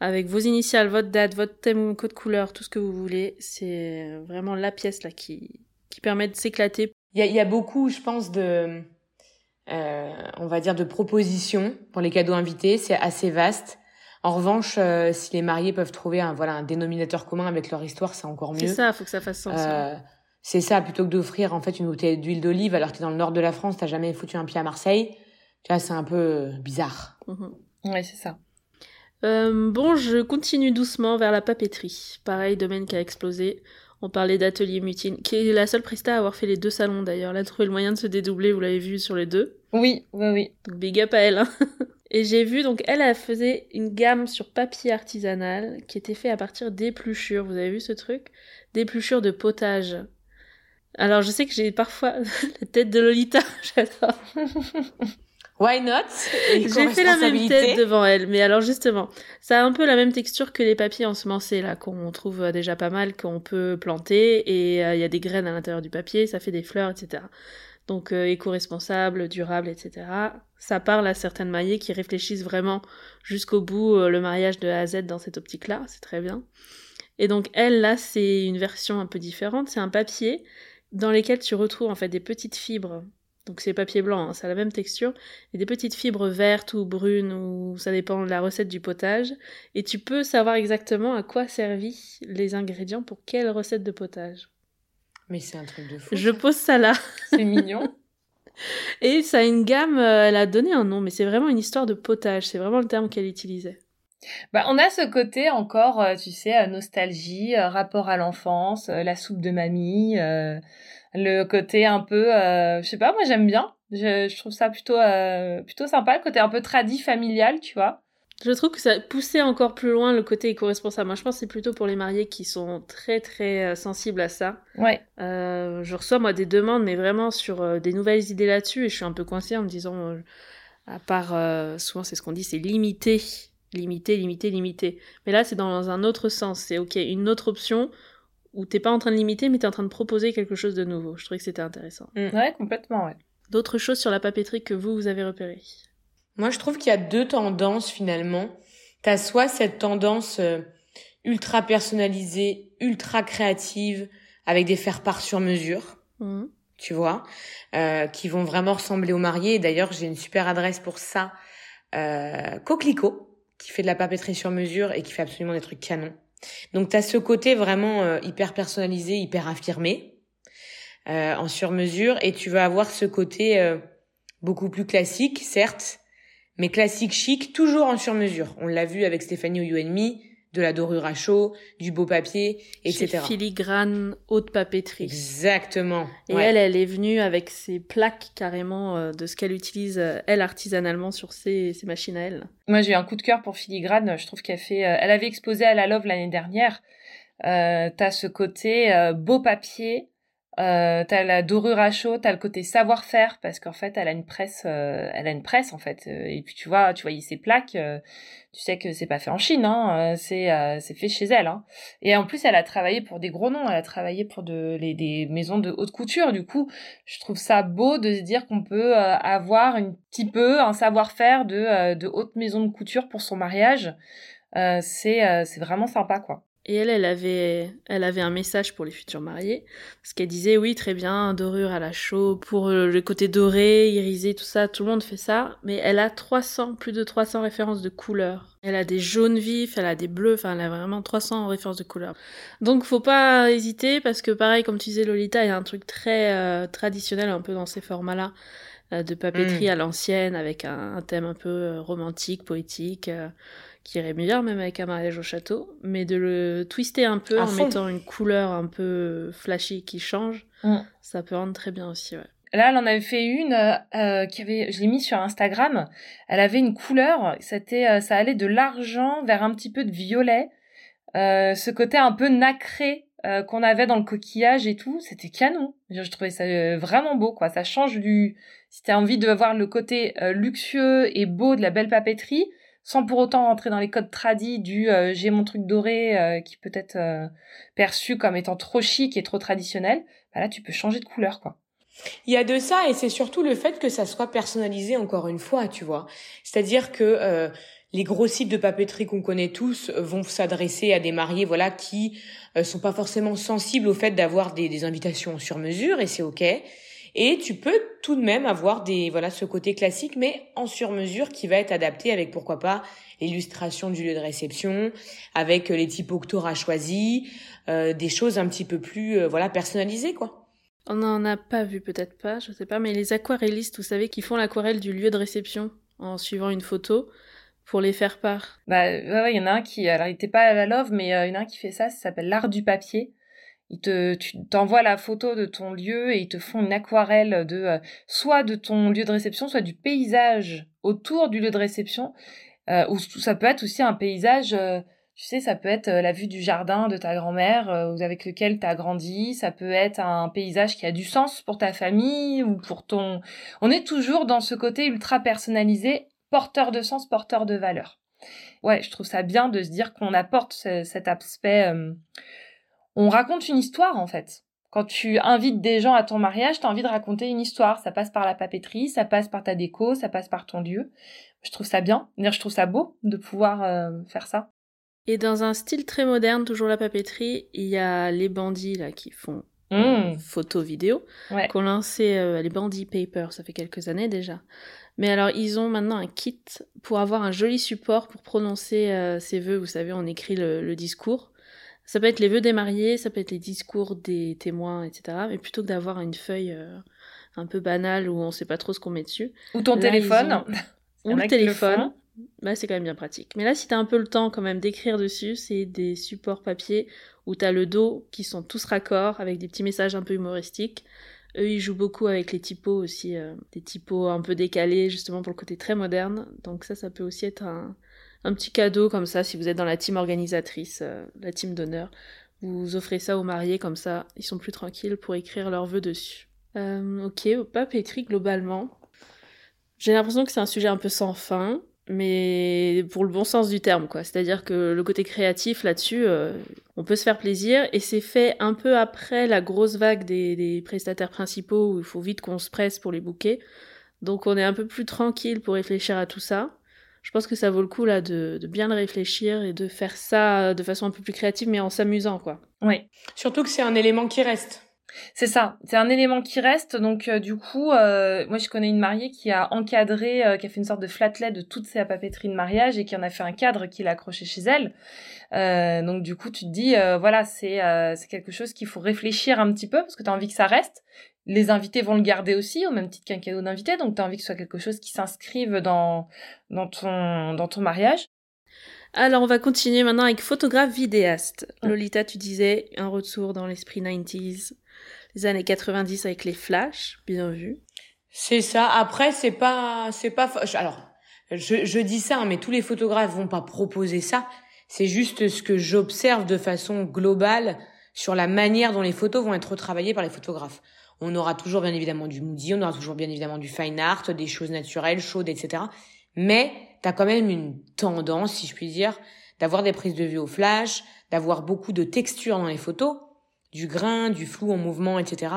avec vos initiales, votre date, votre thème, code couleur, tout ce que vous voulez. C'est vraiment la pièce là qui qui permet de s'éclater il y a, y a, beaucoup, je pense, de, euh, on va dire, de propositions pour les cadeaux invités. C'est assez vaste. En revanche, euh, si les mariés peuvent trouver un, voilà, un dénominateur commun avec leur histoire, c'est encore mieux. C'est ça, faut que ça fasse sens. Euh, c'est ça, plutôt que d'offrir en fait une bouteille d'huile d'olive alors que t'es dans le nord de la France, t'as jamais foutu un pied à Marseille. Tu vois, c'est un peu euh, bizarre. Mhm. Ouais, c'est ça. Euh, bon, je continue doucement vers la papeterie. Pareil, domaine qui a explosé. On parlait d'Atelier Mutine, qui est la seule presta à avoir fait les deux salons d'ailleurs. Elle a trouvé le moyen de se dédoubler, vous l'avez vu sur les deux. Oui, oui, oui. Donc big up à elle. Hein. Et j'ai vu, donc elle, elle faisait une gamme sur papier artisanal qui était fait à partir d'épluchures. Vous avez vu ce truc? D'épluchures de potage. Alors je sais que j'ai parfois la tête de Lolita, j'adore. Why not? J'ai fait la même tête devant elle, mais alors justement, ça a un peu la même texture que les papiers ensemencés là qu'on trouve euh, déjà pas mal, qu'on peut planter et euh, il y a des graines à l'intérieur du papier, ça fait des fleurs, etc. Donc euh, éco-responsable, durable, etc. Ça parle à certaines maillées qui réfléchissent vraiment jusqu'au bout le mariage de A à Z dans cette optique-là, c'est très bien. Et donc elle là, c'est une version un peu différente, c'est un papier dans lesquels tu retrouves en fait des petites fibres. Donc c'est papier blanc, hein, ça a la même texture, et des petites fibres vertes ou brunes, ou ça dépend de la recette du potage. Et tu peux savoir exactement à quoi servent les ingrédients pour quelle recette de potage. Mais c'est un truc de fou. Je pose ça là. C'est mignon. et ça a une gamme, euh, elle a donné un nom, mais c'est vraiment une histoire de potage, c'est vraiment le terme qu'elle utilisait. Bah, on a ce côté encore, euh, tu sais, euh, nostalgie, rapport à l'enfance, la soupe de mamie, le côté un peu, je sais pas, moi j'aime bien. Je, je, trouve ça plutôt, plutôt sympa, le côté un peu tradit familial, tu vois. Je trouve que ça poussait encore plus loin le côté éco-responsable. Moi, je pense que c'est plutôt pour les mariés qui sont très très sensibles à ça. Ouais. je reçois moi des demandes, mais vraiment sur des nouvelles idées là-dessus, et je suis un peu coincée en me disant, à part, souvent c'est ce qu'on dit, c'est limité limité, limité, limité. Mais là, c'est dans un autre sens. C'est ok, une autre option où t'es pas en train de limiter, mais t'es en train de proposer quelque chose de nouveau. Je trouvais que c'était intéressant. Mm. Ouais, complètement, ouais. D'autres choses sur la papeterie que vous, vous avez repérées? Moi, je trouve qu'il y a deux tendances finalement. T'as soit cette tendance euh, ultra personnalisée, ultra créative, avec des faire-part sur mesure. Mm. Tu vois, euh, qui vont vraiment ressembler aux mariés. D'ailleurs, j'ai une super adresse pour ça. Euh, Coquelicot, qui fait de la papeterie sur mesure et qui fait absolument des trucs canons. Donc tu as ce côté vraiment euh, hyper personnalisé, hyper affirmé euh, en sur mesure et tu vas avoir ce côté euh, beaucoup plus classique, certes, mais classique chic, toujours en sur mesure. On l'a vu avec Stéphanie You de la dorure à chaud, du beau papier, etc. Chez filigrane haute papeterie. Exactement. Et elle, elle est venue avec ses plaques carrément euh, de ce qu'elle utilise euh, elle artisanalement sur ses, ses machines à elle. Moi, j'ai eu un coup de cœur pour filigrane. Je trouve qu'elle fait. Euh, elle avait exposé à la Love l'année dernière. Euh, t'as ce côté beau papier euh, t'as la dorure à chaud, t'as le côté savoir-faire parce qu'en fait elle a une presse, euh, elle a une presse en fait. Euh, et puis tu vois, tu voyais ses plaques, euh, tu sais que c'est pas fait en Chine, hein, c'est c'est fait chez elle. Hein. Et en plus elle a travaillé pour des gros noms, elle a travaillé pour de, des maisons de haute couture. Du coup, je trouve ça beau de se dire qu'on peut avoir un petit peu un savoir-faire de de haute maison de couture pour son mariage. c'est c'est vraiment sympa quoi. Et elle, elle avait, elle avait un message pour les futurs mariés, parce qu'elle disait oui, très bien, dorure à la chaux, pour le côté doré, irisé, tout ça, tout le monde fait ça, mais elle a 300, plus de 300 références de couleurs. Elle a des jaunes vifs, elle a des bleus, enfin elle a vraiment 300 références de couleurs. Donc faut pas hésiter, parce que pareil, comme tu disais Lolita, il y a un truc très euh, traditionnel un peu dans ces formats-là, euh, de papeterie mm. à l'ancienne, avec un, thème un peu euh, romantique, poétique qui irait bien même avec un mariage au château, mais de le twister un peu en mettant une couleur un peu flashy qui change, mm. ça peut rendre très bien aussi, ouais. Là, elle en avait fait une euh, qui avait, je l'ai mis sur Instagram. Elle avait une couleur, c'était, euh, ça allait de l'argent vers un petit peu de violet. Euh, ce côté un peu nacré euh, qu'on avait dans le coquillage et tout, c'était canon. Je, je trouvais ça vraiment beau, quoi. Ça change du. Si t'as envie de voir le côté luxueux et beau de la belle papeterie, sans pour autant rentrer dans les codes tradis du euh, j'ai mon truc doré euh, qui peut être euh, perçu comme étant trop chic et trop traditionnel, bah là tu peux changer de couleur quoi. Il y a de ça et c'est surtout le fait que ça soit personnalisé encore une fois, tu vois. C'est-à-dire que les gros sites de papeterie qu'on connaît tous vont s'adresser à des mariés voilà qui sont pas forcément sensibles au fait d'avoir des, des invitations sur mesure et c'est ok Et tu peux tout de même avoir des voilà ce côté classique, mais en sur-mesure qui va être adapté avec pourquoi pas l'illustration du lieu de réception, avec les typos que tu auras choisis, euh, des choses un petit peu plus euh, voilà personnalisées quoi. On n'en a pas vu, peut-être pas, je sais pas, mais les aquarellistes, vous savez, qui font l'aquarelle du lieu de réception en suivant une photo pour les faire part. Bah ouais, il y en a un qui, alors il était pas à la love, mais euh, il y en a un qui fait ça, ça s'appelle l'art du papier. Il te, tu t'envoies la photo de ton lieu et ils te font une aquarelle de euh, soit de ton lieu de réception, soit du paysage autour du lieu de réception. Euh, ça peut être aussi un paysage. Euh, tu sais, ça peut être la vue du jardin de ta grand-mère avec lequel tu as grandi. Ça peut être un paysage qui a du sens pour ta famille ou pour ton. On est toujours dans ce côté ultra personnalisé, porteur de sens, porteur de valeur. Ouais, je trouve ça bien de se dire qu'on apporte cet aspect on raconte une histoire en fait. Quand tu invites des gens à ton mariage, tu as envie de raconter une histoire. Ça passe par la papeterie, ça passe par ta déco, ça passe par ton lieu. Je trouve ça bien. Je trouve ça beau de pouvoir euh, faire ça. Et dans un style très moderne, toujours la papeterie, il y a les bandits là qui font mmh. photo vidéo, ouais. qu'on lancé euh, les bandits paper, ça fait quelques années déjà. Mais alors ils ont maintenant un kit pour avoir un joli support pour prononcer euh, ses vœux. Vous savez, on écrit le discours. Ça peut être les vœux des mariés, ça peut être les discours des témoins, etc. Mais plutôt que d'avoir une feuille euh, un peu banale où on sait pas trop ce qu'on met dessus. Ou ton téléphone. Ou le téléphone. bah, c'est quand même bien pratique. Mais là, si tu as un peu le temps quand même d'écrire dessus, c'est des supports papier où tu as le dos qui sont tous raccords avec des petits messages un peu humoristiques. Eux, ils jouent beaucoup avec les typos aussi, euh, des typos un peu décalés justement pour le côté très moderne. Donc ça, ça peut aussi être un, un petit cadeau comme ça, si vous êtes dans la team organisatrice, euh, la team d'honneur. Vous offrez ça aux mariés comme ça, ils sont plus tranquilles pour écrire leurs vœux dessus. Euh, ok, papeterie globalement. J'ai l'impression que c'est un sujet un peu sans fin, mais pour le bon sens du terme, quoi. C'est-à-dire que le côté créatif là-dessus, euh, on peut se faire plaisir, et c'est fait un peu après la grosse vague des, des prestataires principaux où il faut vite qu'on se presse pour les bouquets. Donc on est un peu plus tranquille pour réfléchir à tout ça je pense que ça vaut le coup là de, de, bien le réfléchir et de faire ça de façon un peu plus créative mais en s'amusant quoi. Oui. Surtout que c'est un élément qui reste. C'est ça, c'est un élément qui reste. Donc euh, du coup, euh, moi je connais une mariée qui a encadré, euh, qui a fait une sorte de flatlet de toutes ses papeteries de mariage et qui en a fait un cadre qu'il a accroché chez elle. donc du coup, tu te dis, voilà, c'est c'est quelque chose qu'il faut réfléchir un petit peu parce que tu as envie que ça reste les invités vont le garder aussi, au même titre qu'un cadeau d'invité. Donc, tu as envie que ce soit quelque chose qui s'inscrive dans, dans, ton, dans ton mariage. Alors, on va continuer maintenant avec photographe vidéaste. Lolita, tu disais un retour dans l'esprit 90s, les années 90 avec les flashs, bien vu. C'est ça. Après, c'est pas, c'est pas, alors, je, je dis ça, hein, mais tous les photographes vont pas proposer ça. C'est juste ce que j'observe de façon globale sur la manière dont les photos vont être retravaillées par les photographes. On aura toujours bien évidemment du moody, on aura toujours bien évidemment du fine art, des choses naturelles, chaudes, etc. Mais t'as quand même une tendance, si je puis dire, d'avoir des prises de vue au flash, d'avoir beaucoup de texture dans les photos, du grain, du flou en mouvement, etc.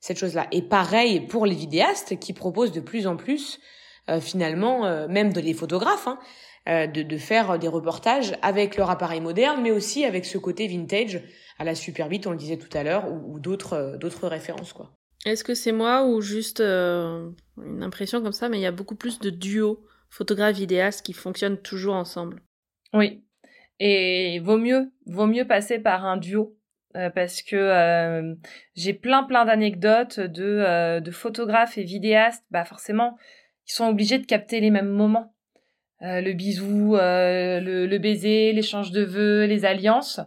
Cette chose-là. Et pareil pour les vidéastes qui proposent de plus en plus, euh, finalement, euh, même de les photographes, hein, de, de, faire des reportages avec leur appareil moderne, mais aussi avec ce côté vintage à la Super 8, on le disait tout à l'heure, ou, ou d'autres d'autres références quoi. Est-ce que c'est moi ou juste euh, une impression comme ça, mais il y a beaucoup plus de duos photographe-vidéaste qui fonctionnent toujours ensemble? Oui. Et vaut mieux, vaut mieux passer par un duo. Euh, parce que euh, j'ai plein plein d'anecdotes de, de photographes et vidéastes, bah forcément, ils sont obligés de capter les mêmes moments. Le bisou, le, le, baiser, l'échange de vœux, les alliances.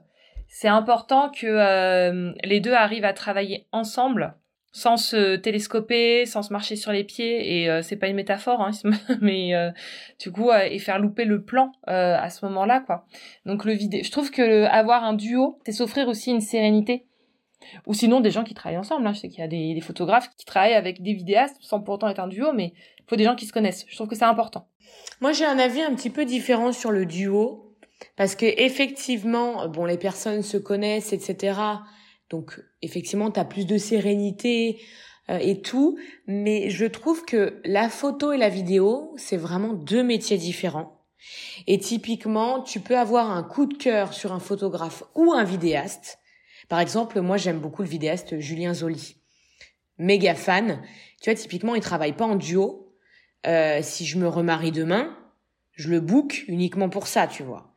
C'est important que les deux arrivent à travailler ensemble sans se télescoper, sans se marcher sur les pieds, et euh, c'est pas une métaphore, hein, mais euh, du coup, euh, et faire louper le plan à ce moment-là, quoi. Donc le vidéo, je trouve que avoir un duo, c'est s'offrir aussi une sérénité. Ou sinon des gens qui travaillent ensemble. Hein. Je sais qu'il y a des, photographes qui travaillent avec des vidéastes sans pour autant être un duo, mais il faut des gens qui se connaissent. Je trouve que c'est important. Moi, j'ai un avis un petit peu différent sur le duo, parce que effectivement, bon, les personnes se connaissent, etc. Donc effectivement, tu as plus de sérénité euh, et tout, mais je trouve que la photo et la vidéo, c'est vraiment deux métiers différents. Et typiquement, tu peux avoir un coup de cœur sur un photographe ou un vidéaste. Par exemple, moi j'aime beaucoup le vidéaste Julien Zoli. méga fan. Tu vois, typiquement, il travaille pas en duo. Euh, si je me remarie demain, je le book uniquement pour ça, tu vois.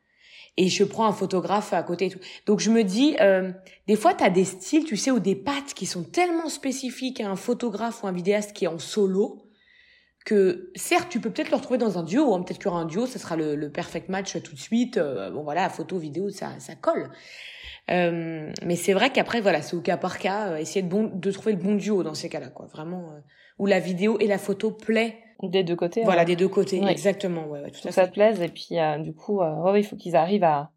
Et je prends un photographe à côté et tout. Donc je me dis, euh, des fois, tu as des styles, tu sais, ou des pattes qui sont tellement spécifiques à un photographe ou un vidéaste qui est en solo, que certes, tu peux peut-être le retrouver dans un duo. Hein. Peut-être qu'il y aura un duo, ça sera le, perfect match tout de suite. Euh, bon voilà, photo, vidéo, ça, ça colle. Euh, mais c'est vrai qu'après, voilà, c'est au cas par cas, euh, essayer de, bon, de trouver le bon duo dans ces cas-là, quoi. Vraiment, euh, où la vidéo et la photo plaît. Des deux côtés. Voilà, des deux côtés, exactement. Ouais, ouais, tout ça te plaise et puis du coup, ouais, il faut qu'ils arrivent à,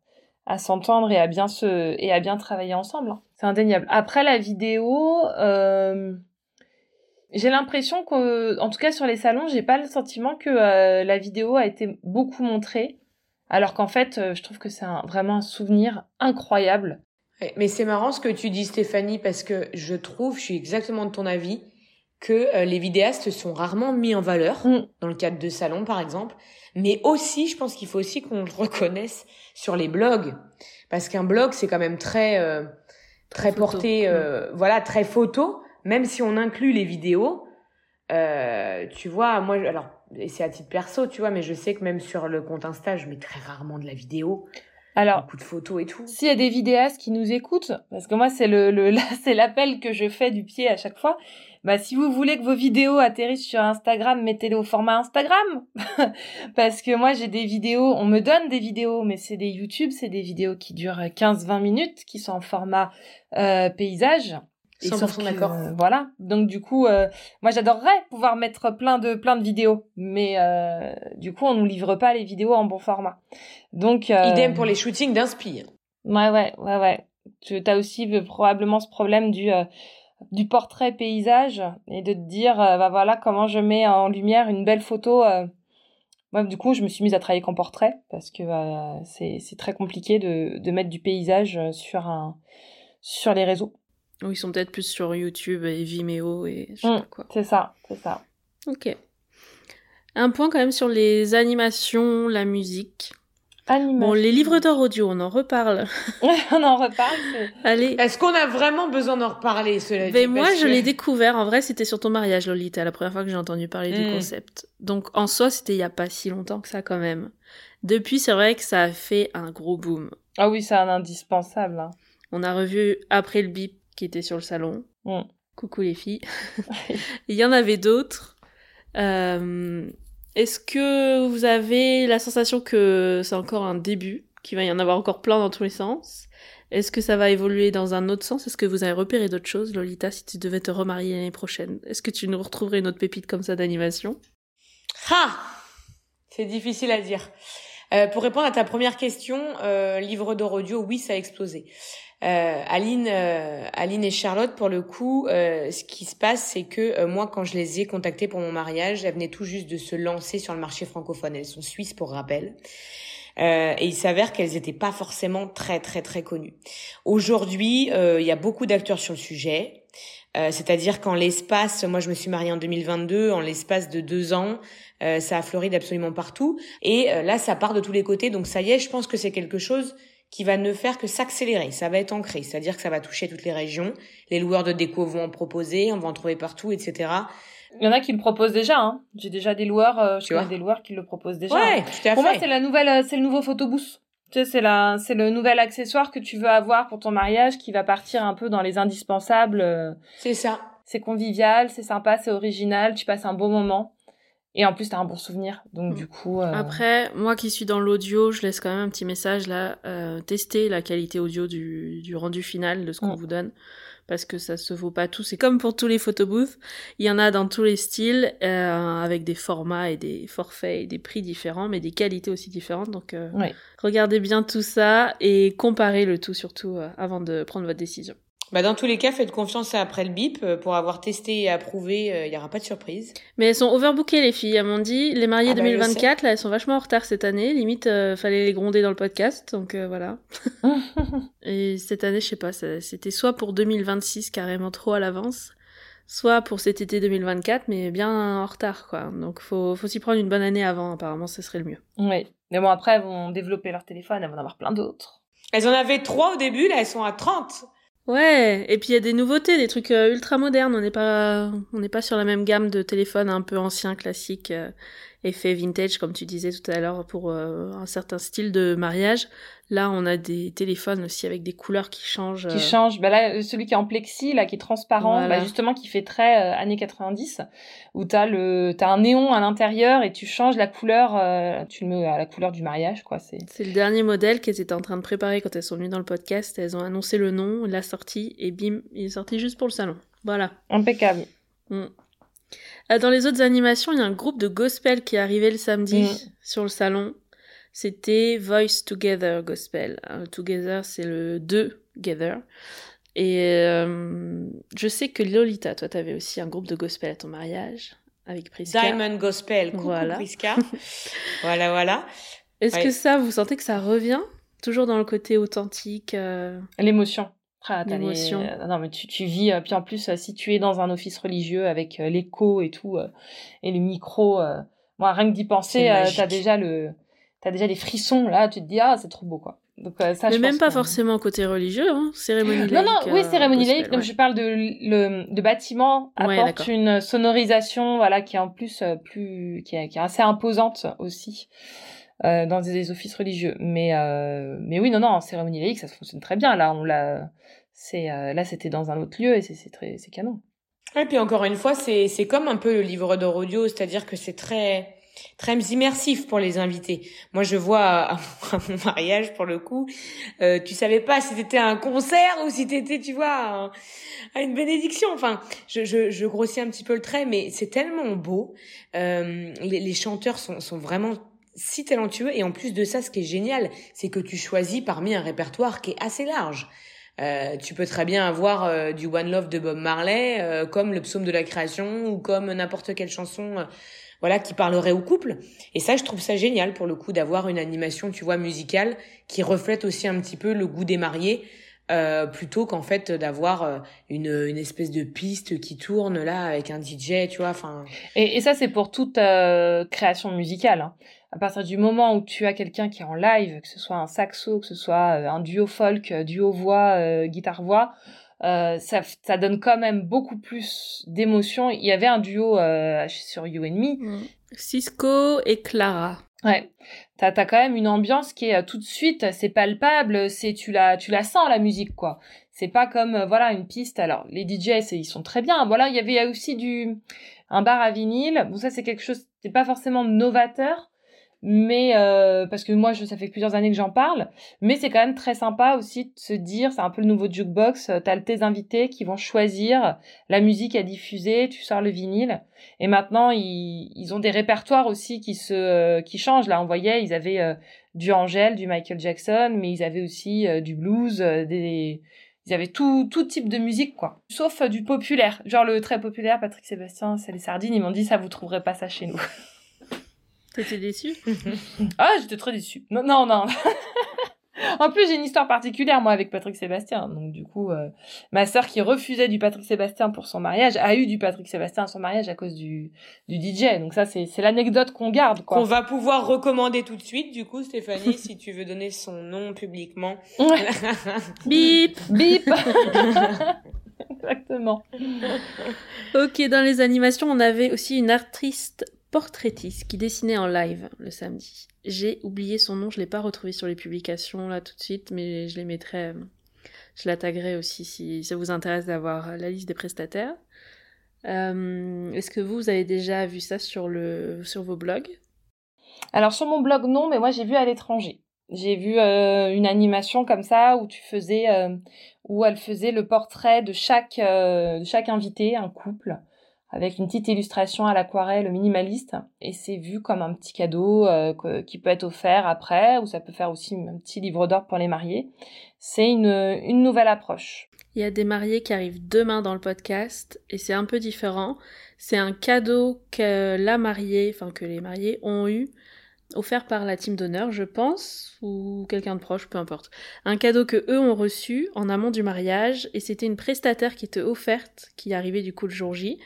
à s'entendre et à bien se et à bien travailler ensemble. Hein. C'est indéniable. Après la vidéo, j'ai l'impression que, en tout cas sur les salons, j'ai pas le sentiment que la vidéo a été beaucoup montrée. Alors qu'en fait, euh, je trouve que c'est vraiment un souvenir incroyable. Mais c'est marrant ce que tu dis, Stéphanie, parce que je trouve, je suis exactement de ton avis, que euh, les vidéastes sont rarement mis en valeur, mm. dans le cadre de salons par exemple. Mais aussi, je pense qu'il faut aussi qu'on le reconnaisse sur les blogs. Parce qu'un blog, c'est quand même très, euh, très, porté, mm. voilà, très photo. Même si on inclut les vidéos, tu vois, moi, alors et c'est à titre perso, tu vois, mais je sais que même sur le compte Insta, je mets très rarement de la vidéo. Alors, beaucoup de photos et tout. S'il y a des vidéastes qui nous écoutent, parce que moi c'est le, le c'est l'appel que je fais du pied à chaque fois. Bah si vous voulez que vos vidéos atterrissent sur Instagram, mettez-les au format Instagram. parce que moi j'ai des vidéos, on me donne des vidéos, mais c'est des YouTube, c'est des vidéos qui durent 15-20 minutes, qui sont en format euh, paysage. 100% d'accord. Euh, voilà. Donc du coup, euh, moi j'adorerais pouvoir mettre plein de plein de vidéos, mais euh, du coup on nous livre pas les vidéos en bon format. Donc idem pour les shootings d'Inspire. Ouais ouais ouais ouais. Tu as aussi probablement ce problème du du portrait paysage et de te dire bah voilà comment je mets en lumière une belle photo. Moi du coup je me suis mise à travailler qu'en portrait parce que c'est c'est très compliqué de de mettre du paysage sur un sur les réseaux. Ou ils sont peut-être plus sur YouTube et Vimeo et je sais mm, pas quoi. C'est ça, c'est ça. Ok. Un point quand même sur les animations, la musique. Animation. Bon, les livres d'or audio, on en reparle. on en reparle. Allez. Est-ce qu'on a vraiment besoin d'en reparler, cela Mais moi, je l'ai découvert. En vrai, c'était sur ton mariage, Lolita, la première fois que j'ai entendu parler du mm. concept. Donc, en soi, c'était il y a pas si longtemps que ça, quand même. Depuis, c'est vrai que ça a fait un gros boom. Ah oui, c'est un indispensable. Hein. On a revu après le bip qui était sur le salon. Mm. Coucou les filles. Il y en avait d'autres. Euh, est-ce que vous avez la sensation que c'est encore un début, qu'il va y en avoir encore plein dans tous les sens? Est-ce que ça va évoluer dans un autre sens? Est-ce que vous avez repéré d'autres choses, Lolita, si tu devais te remarier l'année prochaine? Est-ce que tu nous retrouverais une autre pépite comme ça d'animation? Ha C'est difficile à dire. Euh, pour répondre à ta première question, euh, livre d'or audio, oui, ça a explosé. Euh, Aline, euh, Aline et Charlotte, pour le coup, euh, ce qui se passe, c'est que moi, quand je les ai contactées pour mon mariage, elles venaient tout juste de se lancer sur le marché francophone. Elles sont suisses, pour rappel. et il s'avère qu'elles n'étaient pas forcément très très très connues. Aujourd'hui, il y a beaucoup d'acteurs sur le sujet. C'est-à-dire qu'en l'espace, moi je me suis mariée en 2022, en l'espace de deux ans, ça a fleuri d'absolument partout. Et là, ça part de tous les côtés. Donc ça y est, je pense que c'est quelque chose qui va ne faire que s'accélérer. Ça va être ancré, c'est-à-dire que ça va toucher toutes les régions. Les loueurs de déco vont en proposer, on va en trouver partout, etc. Il y en a qui le proposent déjà. Hein. J'ai déjà des loueurs, euh, je connais des loueurs qui le proposent déjà. Ouais, Pour moi, c'est la nouvelle, euh, c'est le nouveau photobooth. Tu sais, c'est la, c'est le nouvel accessoire que tu veux avoir pour ton mariage qui va partir un peu dans les indispensables. Euh. C'est ça. C'est convivial, c'est sympa, c'est original, tu passes un bon moment. Et en plus, t'as un bon souvenir. Donc, mm. du coup. Euh... Après, moi qui suis dans l'audio, je laisse quand même un petit message là. Euh, tester la qualité audio du, du rendu final de ce qu'on mm. vous donne. Parce que ça se vaut pas tout. C'est comme pour tous les photobooths. Il y en a dans tous les styles, euh, avec des formats et des forfaits et des prix différents, mais des qualités aussi différentes. Donc, euh, regardez bien tout ça et comparez le tout surtout euh, avant de prendre votre décision. Bah dans tous les cas, faites confiance après le bip. Euh, pour avoir testé et approuvé, il euh, n'y aura pas de surprise. Mais elles sont overbookées, les filles. Elles m'ont dit, les mariées 2024, ah bah, là, elles sont vachement en retard cette année. Limite, euh, fallait les gronder dans le podcast. Donc voilà. et cette année, je sais pas, c'était soit pour 2026, carrément trop à l'avance, soit pour cet été 2024, mais bien en retard, quoi. Donc faut, faut s'y prendre une bonne année avant, apparemment, ce serait le mieux. Oui. Mais bon, après, elles vont développer leur téléphone, elles vont en avoir plein d'autres. Elles en avaient trois au début, là, elles sont à 30. Ouais, et puis il y a des nouveautés, des trucs euh, ultra modernes. On n'est pas, on n'est pas sur la même gamme de téléphones un peu anciens, classiques, euh, effet vintage, comme tu disais tout à l'heure, pour euh, un certain style de mariage. Là, on a des téléphones aussi avec des couleurs qui changent. Qui changent. Bah là, celui qui est en plexi, là, qui est transparent, bah justement, qui fait très années 90, où t'as le, t'as un néon à l'intérieur et tu changes la couleur, tu le mets à la couleur du mariage, quoi. C'est. C'est le dernier modèle qu'elles étaient en train de préparer quand elles sont venues dans le podcast. Elles ont annoncé le nom, la sortie, et bim, il est sorti juste pour le salon. Voilà. Impeccable. Mm. Euh, dans les autres animations, il y a un groupe de gospel qui est arrivé le samedi Mm. sur le salon. C'était Voice Together Gospel. Euh, Together, c'est le deux together. Et euh, je sais que Lolita, toi, t'avais aussi un groupe de gospel à ton mariage avec Prisca. Diamond Gospel. Coucou Voilà. Prisca. voilà, voilà. Est-ce Ouais. que ça, vous sentez que ça revient Toujours dans le côté authentique euh, L'émotion. T'as les- euh, Non, mais tu, tu vis. euh, puis en plus, euh, si tu es dans un office religieux avec l'écho et tout, et le micro, moi, rien que d'y penser, t'as déjà le, t'as déjà des frissons là. Tu te dis ah, c'est trop beau quoi. Donc euh, ça, Mais je même pas que- forcément côté religieux, hein, cérémonie Non, laïque. non, oui, euh, cérémonie laïque. Non, ouais. je parle de le de bâtiment apporte une sonorisation, voilà, qui est en plus plus, qui est, qui est assez imposante aussi. Euh, dans des offices religieux, mais euh, mais oui non non en cérémonie laïque ça fonctionne très bien là on l'a c'est euh, là c'était dans un autre lieu et c'est c'est très c'est canon Et puis encore une fois, c'est c'est comme un peu le livre d'or audio, c'est-à-dire que c'est très très immersif pour les invités. Moi, je vois à, mon mariage pour le coup, euh, tu savais pas si t'étais à un concert ou si t'étais, tu vois, à, à une bénédiction. Enfin, je, je, je grossis un petit peu le trait, mais c'est tellement beau. Euh, les, les chanteurs sont, sont vraiment si talentueux et en plus de ça, ce qui est génial, c'est que tu choisis parmi un répertoire qui est assez large. Euh, tu peux très bien avoir euh, du One Love de Bob Marley, euh, comme le psaume de la création ou comme n'importe quelle chanson, euh, voilà, qui parlerait au couple. Et ça, je trouve ça génial pour le coup d'avoir une animation, tu vois, musicale qui reflète aussi un petit peu le goût des mariés, euh, plutôt qu'en fait d'avoir une, une espèce de piste qui tourne là avec un DJ, tu vois. Enfin, et, ça c'est pour toute création musicale hein. À partir du moment où tu as quelqu'un qui est en live que ce soit un saxo que ce soit euh, un duo folk euh, duo voix euh, guitare voix euh, ça, ça donne quand même beaucoup plus d'émotion. Il y avait un duo euh, sur You and Me Mm. Cisco et Clara. Ouais, t'as as quand même une ambiance qui est tout de suite, c'est palpable, c'est tu la tu la sens la musique quoi. C'est pas comme voilà une piste. Alors les DJ c'est- ils sont très bien. Voilà, il y avait aussi du un bar à vinyle. Bon ça c'est quelque chose, c'est pas forcément novateur, mais euh, parce que moi je, ça fait plusieurs années que j'en parle, mais c'est quand même très sympa aussi de se dire, c'est un peu le nouveau jukebox. euh, T'as tes invités qui vont choisir la musique à diffuser, tu sors le vinyle. Et maintenant, ils, ils ont des répertoires aussi qui se euh, qui changent. Là, on voyait, ils avaient euh, du Angèle, du Michael Jackson, mais ils avaient aussi du blues, des ils avaient tout tout type de musique quoi. Sauf du populaire, genre le très populaire Patrick Sébastien, c'est les sardines. Ils m'ont dit ça, vous trouverez pas ça chez nous. T'étais déçue? Ah, j'étais très déçue. Non, non, non. en plus, j'ai une histoire particulière, moi, avec Patrick Sébastien. Donc, du coup, euh, ma sœur qui refusait du Patrick Sébastien pour son mariage a eu du Patrick Sébastien à son mariage à cause du, du DJ. Donc, ça, c'est c'est l'anecdote qu'on garde, quoi. qu'on va pouvoir recommander tout de suite, du coup, Stéphanie, si tu veux donner son nom publiquement. Ouais. Bip Bip Exactement. Ok, dans les animations, on avait aussi une artiste portraitiste qui dessinait en live le samedi. J'ai oublié son nom, je l'ai pas retrouvé sur les publications là tout de suite, mais je les mettrai, euh, je la taguerai aussi si ça vous intéresse d'avoir la liste des prestataires. Euh, Est-ce que vous, avez déjà vu ça sur, le, sur vos blogs? Alors, sur mon blog, non, mais moi, j'ai vu à l'étranger. J'ai vu euh, une animation comme ça où tu faisais, où elle faisait le portrait de chaque, de chaque invité, un couple, avec une petite illustration à l'aquarelle minimaliste. Et c'est vu comme un petit cadeau euh, qui peut être offert après, ou ça peut faire aussi un petit livre d'or pour les mariés. C'est une, une nouvelle approche. Il y a des mariés qui arrivent demain dans le podcast et c'est un peu différent. C'est un cadeau que la mariée, enfin que les mariés ont eu, offert par la team d'honneur, je pense, ou quelqu'un de proche, peu importe. Un cadeau que eux ont reçu en amont du mariage et c'était une prestataire qui était offerte, qui arrivait du coup le jour J.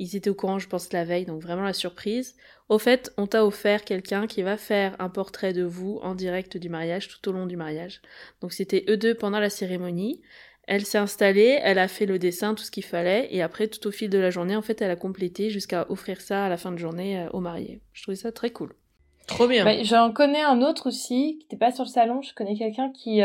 Ils étaient au courant, je pense, la veille, donc vraiment la surprise. Au fait, on t'a offert quelqu'un qui va faire un portrait de vous en direct du mariage, tout au long du mariage. Donc c'était eux deux pendant la cérémonie. Elle s'est installée, elle a fait le dessin, tout ce qu'il fallait, et après, tout au fil de la journée, en fait, elle a complété jusqu'à offrir ça à la fin de journée aux mariés. Je trouvais ça très cool. Trop bien. Bah, J'en connais un autre aussi, qui n'était pas sur le salon. Je connais quelqu'un qui,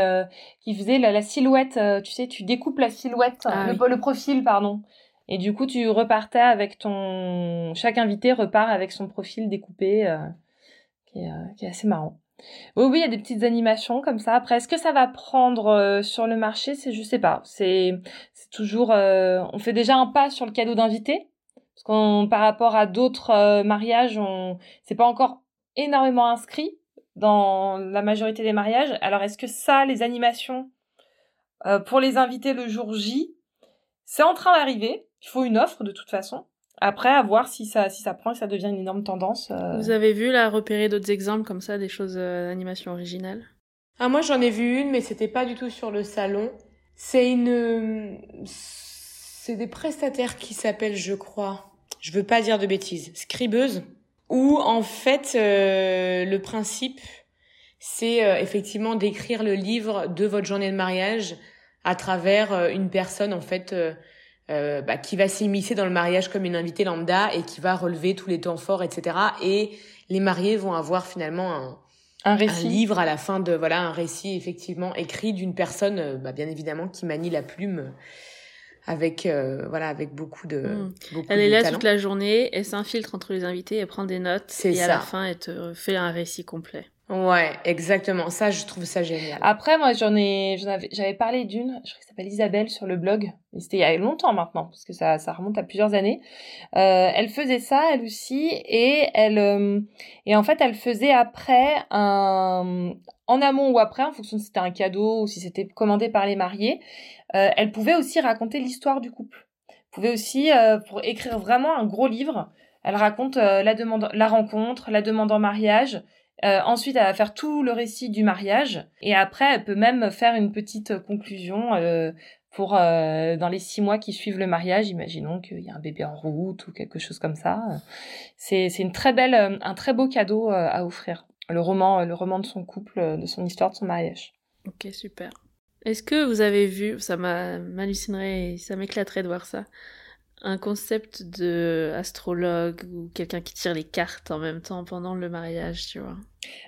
qui faisait la, silhouette. tu sais, tu découpes la silhouette, ah le, le, profil, pardon. Et du coup, tu repartais avec ton. Chaque invité repart avec son profil découpé, euh, qui, est, euh, qui, est, assez marrant. Oui, oui, il y a des petites animations comme ça. Après, est-ce que ça va prendre euh, sur le marché? C'est, je sais pas. C'est, c'est toujours. on fait déjà un pas sur le cadeau d'invité, parce qu'on, par rapport à d'autres mariages, on, c'est pas encore énormément inscrit dans la majorité des mariages. Alors, est-ce que ça, les animations pour les invités le jour J, c'est en train d'arriver? Il faut une offre de toute façon. Après, à voir si ça, si ça prend et ça devient une énorme tendance. Euh. Vous avez vu, là, repérer d'autres exemples comme ça, des choses d'animation euh, originales ah, Moi, j'en ai vu une, mais c'était pas du tout sur le salon. C'est une... C'est des prestataires qui s'appellent, je crois, je veux pas dire de bêtises, scribeuse, où en fait, euh, le principe, c'est effectivement d'écrire le livre de votre journée de mariage à travers une personne, en fait euh, bah, qui va s'immiscer dans le mariage comme une invitée lambda et qui va relever tous les temps forts, etc. Et les mariés vont avoir finalement un, un, récit. livre à la fin de voilà un récit effectivement écrit d'une personne, euh, bah, bien évidemment, qui manie la plume avec euh, voilà avec beaucoup de hmm. elle est là toute la journée elle s'infiltre entre les invités elle prend des notes et à la fin elle te fait un récit complet Ouais, exactement. Ça, je trouve ça génial. Après, moi, j'en ai, j'avais parlé d'une, je crois que s'appelle Isabelle sur le blog. C'était il y a longtemps maintenant, parce que ça, ça remonte à plusieurs années. Euh, elle faisait ça, elle aussi, et elle, euh, et en fait, elle faisait après un, en amont ou après, en fonction de si c'était un cadeau ou si c'était commandé par les mariés. Euh, elle pouvait aussi raconter l'histoire du couple. Elle pouvait aussi, pour écrire vraiment un gros livre, elle raconte la demande, la rencontre, la demande en mariage euh, ensuite, elle va faire tout le récit du mariage et après, elle peut même faire une petite conclusion euh, pour euh, dans les six mois qui suivent le mariage. Imaginons qu'il y a un bébé en route ou quelque chose comme ça. C'est une très belle, un très beau cadeau à offrir. Le roman, le roman de son couple, de son histoire, de son mariage. Ok, super. Est-ce que vous avez vu, ça m'hallucinerait, ça m'éclaterait de voir ça, un concept de astrologue ou quelqu'un qui tire les cartes en même temps pendant le mariage, tu vois.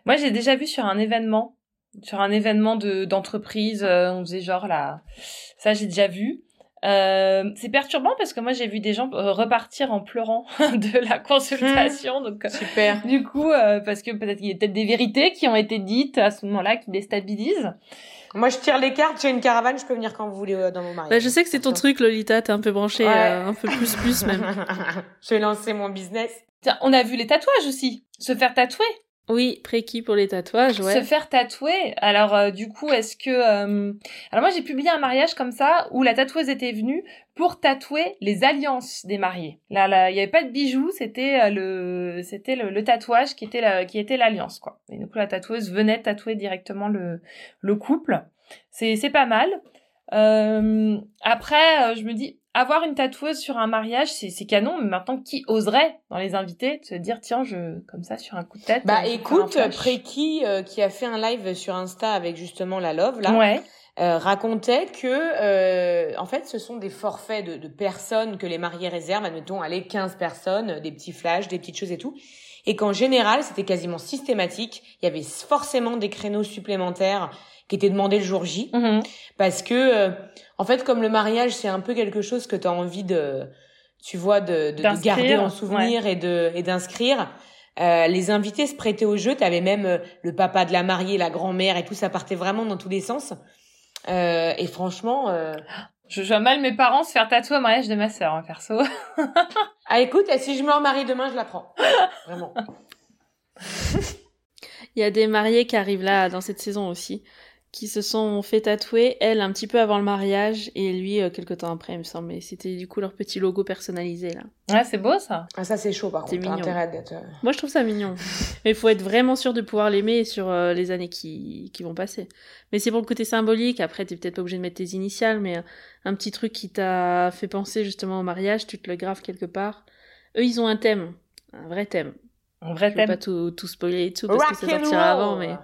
Moi, j'ai déjà vu sur un événement, sur un événement de d'entreprise, euh, on faisait genre là, ça j'ai déjà vu. Euh, c'est perturbant parce que moi j'ai vu des gens euh, repartir en pleurant de la consultation. donc super. Du coup, parce que peut-être qu'il y a peut-être des vérités qui ont été dites à ce moment-là qui déstabilisent. Moi, je tire les cartes, j'ai une caravane, je peux venir quand vous voulez euh, dans mon mariage. Bah, je sais que c'est ton truc, Lolita, t'es un peu branché, euh, un peu plus plus même. je vais lancer mon business. On a vu les tatouages aussi. Se faire tatouer. Oui, préquis pour les tatouages, ouais. Se faire tatouer. Alors euh, du coup, est-ce que alors moi j'ai publié un mariage comme ça où la tatoueuse était venue pour tatouer les alliances des mariés. Là, là, il y avait pas de bijoux, c'était le c'était le, tatouage qui était la, qui était l'alliance quoi. Et du coup la tatoueuse venait tatouer directement le le couple. C'est c'est pas mal. Euh, après, je me dis, avoir une tatoueuse sur un mariage, c'est canon, mais maintenant, qui oserait dans les invités se dire, tiens, je, comme ça, sur un coup de tête. Bah, écoute, Préki, euh, qui a fait un live sur Insta avec justement la Love, là. Ouais. Euh, racontait que euh, en fait ce sont des forfaits de, de, personnes que les mariés réservent, admettons allez 15 personnes, des petits flashs, des petites choses et tout, et qu'en général c'était quasiment systématique, il y avait forcément des créneaux supplémentaires qui étaient demandés le jour J, mm-hmm. parce que en fait, comme le mariage, c'est un peu quelque chose que tu as envie de, tu vois, de, de, garder en souvenir et de et d'inscrire. Euh, les invités se prêtaient au jeu. T'avais même euh, le papa de la mariée, la grand-mère et tout. Ça partait vraiment dans tous les sens. Euh, et franchement, euh... je vois mal mes parents se faire tatouer au mariage de ma sœur, hein, perso. ah écoute, si je me remarie demain, je la prends. Vraiment. Il y a des mariés qui arrivent là dans cette saison aussi qui se sont fait tatouer, elle un petit peu avant le mariage et lui euh, quelque temps après, il me semble. Mais c'était du coup leur petit logo personnalisé là. Ouais, c'est beau ça. Ah ça c'est chaud par contre. Mignon. d'être. Euh, Moi je trouve ça mignon. mais il faut être vraiment sûr de pouvoir l'aimer sur euh, les années qui, qui vont passer. Mais c'est pour le côté symbolique. Après t'es peut-être pas obligé de mettre tes initiales, mais un petit truc qui t'a fait penser justement au mariage, tu te le graves quelque part. Eux ils ont un thème, un vrai thème. Un vrai je thème. Vais pas tout, tout spoiler et tout parce que ça sortira avant, mais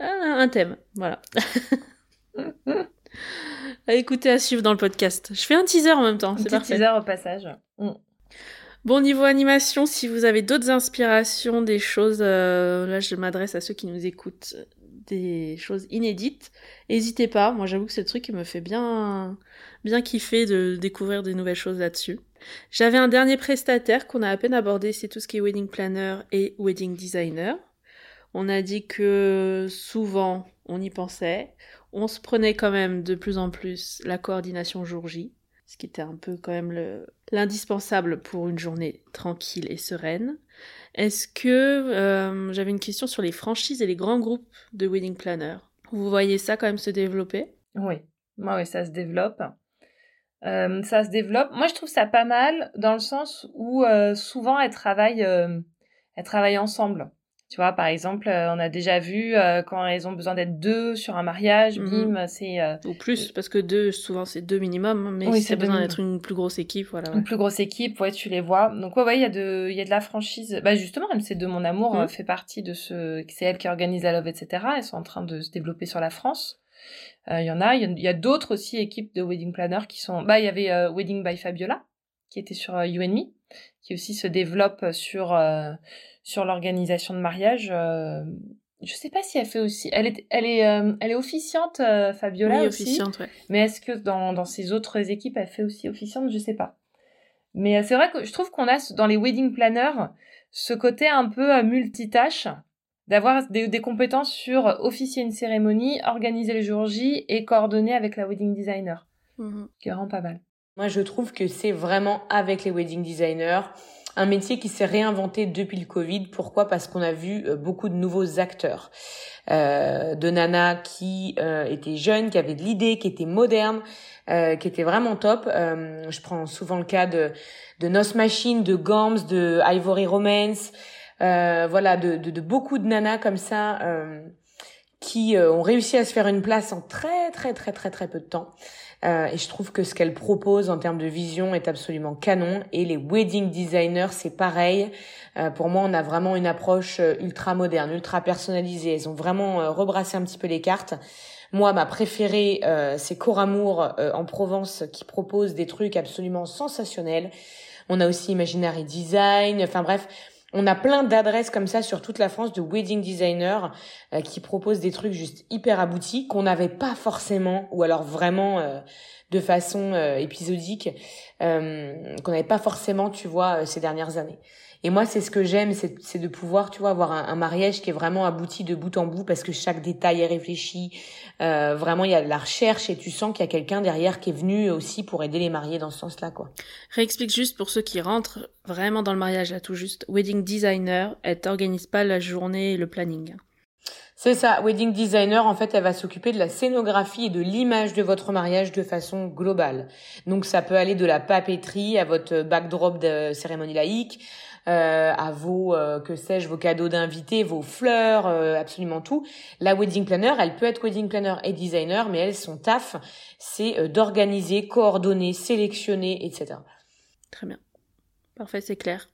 un thème, voilà. À écouter, à suivre dans le podcast. Je fais un teaser en même temps, c'est parfait. teaser au passage. Mm. Bon, niveau animation, si vous avez d'autres inspirations, des choses, euh, là je m'adresse à ceux qui nous écoutent, des choses inédites, n'hésitez pas. Moi j'avoue que c'est le truc qui me fait bien, bien kiffer de découvrir des nouvelles choses là-dessus. J'avais un dernier prestataire qu'on a à peine abordé, c'est tout ce qui est wedding planner et wedding designer. On a dit que souvent on y pensait, on se prenait quand même de plus en plus la coordination jour J ce qui était un peu quand même l'indispensable pour une journée tranquille et sereine. Est-ce que euh, j'avais une question sur les franchises et les grands groupes de wedding planner? Vous voyez ça quand même se développer? Oui, moi oui, ça se développe. Euh, ça se développe. Moi, je trouve ça pas mal dans le sens où euh, souvent elles travaillent, elles travaillent ensemble. Tu vois, par exemple, euh, on a déjà vu euh, quand elles ont besoin d'être deux sur un mariage, mhm. bim, c'est... Euh, Ou plus, parce que deux, souvent c'est deux minimum, mais si c'est besoin d'être une plus grosse équipe, voilà. Une plus grosse équipe, ouais, tu les vois. Donc ouais, ouais, il y, a de, y a de la franchise. Bah justement, MC2 Mon Amour mhm. fait partie de ce... C'est elle qui organise la Love, etc. Elles sont en train de se développer sur la France. Il y en a, il y a, d'autres aussi équipes de wedding planner qui sont... Bah, il y avait Wedding by Fabiola, qui était sur You and Me, qui aussi se développe sur sur l'organisation de mariage. Euh, je sais pas si elle fait aussi. Elle est, elle est, euh, elle est officiante, euh, Fabiola oui, aussi. officiante, ouais. Mais est-ce que dans, dans ses autres équipes, elle fait aussi officiante? Je sais pas. Mais c'est vrai que je trouve qu'on a dans les wedding planners ce côté un peu multitâche d'avoir des, des, compétences sur officier une cérémonie, organiser le jour J et coordonner avec la wedding designer, mmh. qui vraiment pas mal. Moi, je trouve que c'est vraiment avec les wedding designers un métier qui s'est réinventé depuis le Covid. Pourquoi? Parce qu'on a vu euh, beaucoup de nouveaux acteurs. Euh, de Nana qui euh, étaient jeunes, qui avaient de l'idée, qui étaient modernes, euh, qui étaient vraiment top. Euh, je prends souvent le cas de, de Nos Machine, de Gams, de Ivory Romance, voilà, de, de, de, beaucoup de nanas comme ça qui ont réussi à se faire une place en très très très très très peu de temps. Euh, et je trouve que ce qu'elle propose en termes de vision est absolument canon. Et les wedding designers, c'est pareil. Euh, pour moi, on a vraiment une approche euh, ultra moderne, ultra personnalisée. Elles ont vraiment rebrassé un petit peu les cartes. Moi, ma préférée, c'est Coramour en Provence qui propose des trucs absolument sensationnels. On a aussi Imaginary Design. Enfin bref, on a plein d'adresses comme ça sur toute la France de wedding designers euh, qui proposent des trucs juste hyper aboutis qu'on n'avait pas forcément ou alors vraiment euh, de façon euh, épisodique qu'on n'avait pas forcément, tu vois, ces dernières années. Et moi, c'est ce que j'aime, c'est de pouvoir, tu vois, avoir un, mariage qui est vraiment abouti de bout en bout parce que chaque détail est réfléchi. Euh, vraiment, il y a de la recherche et tu sens qu'il y a quelqu'un derrière qui est venu aussi pour aider les mariés dans ce sens-là, quoi. Réexplique juste pour ceux qui rentrent vraiment dans le mariage là, tout juste. Wedding designer, elle t'organise pas la journée et le planning. C'est ça, wedding designer, en fait, elle va s'occuper de la scénographie et de l'image de votre mariage de façon globale. Donc ça peut aller de la papeterie à votre backdrop de cérémonie laïque, euh, à vos, euh, que sais-je, vos cadeaux d'invités, vos fleurs, euh, absolument tout. La wedding planner, elle peut être wedding planner et designer, mais elle, son taf, c'est d'organiser, coordonner, sélectionner, etc. Très bien. Parfait, c'est clair.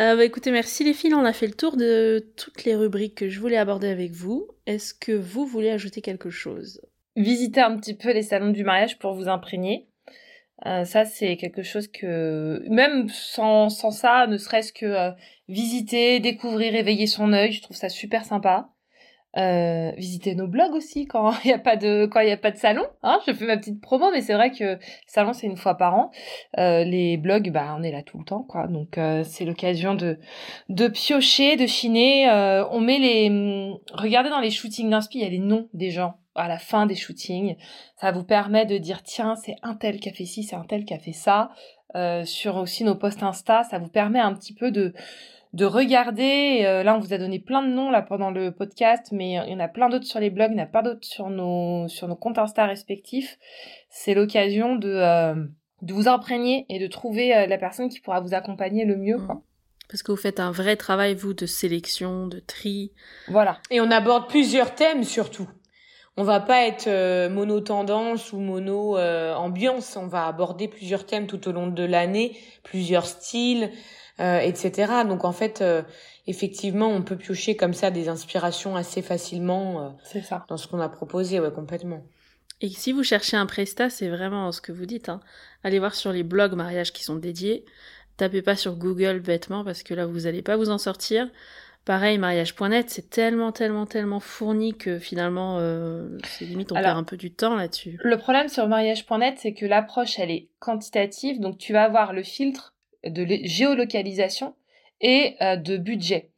Euh, bah, écoutez, merci les filles, on a fait le tour de toutes les rubriques que je voulais aborder avec vous. Est-ce que vous voulez ajouter quelque chose? Visiter un petit peu les salons du mariage pour vous imprégner. Euh, ça, c'est quelque chose que, même sans, sans ça, ne serait-ce que euh, visiter, découvrir, éveiller son œil, je trouve ça super sympa. Euh, visiter nos blogs aussi quand il n'y a pas de quand il a pas de salon. Hein je fais ma petite promo, mais c'est vrai que salon c'est une fois par an. Euh, les blogs, bah on est là tout le temps, quoi. Donc euh, c'est l'occasion de de piocher, de chiner. Euh, on met les, hum, regardez dans les shootings d'inspi, il y a les noms des gens à la fin des shootings. Ça vous permet de dire tiens, c'est un tel qui a fait ci, c'est un tel qui a fait ça. Euh, sur aussi nos posts Insta, ça vous permet un petit peu de de regarder. Euh, là, on vous a donné plein de noms là pendant le podcast, mais il y en a plein d'autres sur les blogs, il y en a pas d'autres sur nos sur nos comptes Insta respectifs. C'est l'occasion de euh, de vous imprégner et de trouver la personne qui pourra vous accompagner le mieux. Quoi. Parce que vous faites un vrai travail, vous, de sélection, de tri. Voilà. Et on aborde plusieurs thèmes surtout on va pas être euh, mono tendance ou mono euh, ambiance. On va aborder plusieurs thèmes tout au long de l'année, plusieurs styles, euh, etc. Donc en fait, effectivement, on peut piocher comme ça des inspirations assez facilement C'est ça. dans ce qu'on a proposé, ouais, complètement. Et si vous cherchez un prestat, c'est vraiment ce que vous dites. Hein. Allez voir sur les blogs mariage qui sont dédiés. Tapez pas sur Google bêtement parce que là vous n'allez pas vous en sortir. Pareil, mariage.net, c'est tellement, tellement, tellement fourni que finalement, euh, c'est limite, on perd un peu du temps là-dessus. Le problème sur mariage.net, c'est que l'approche, elle est quantitative. Donc, tu vas avoir le filtre de géolocalisation et euh, de budget.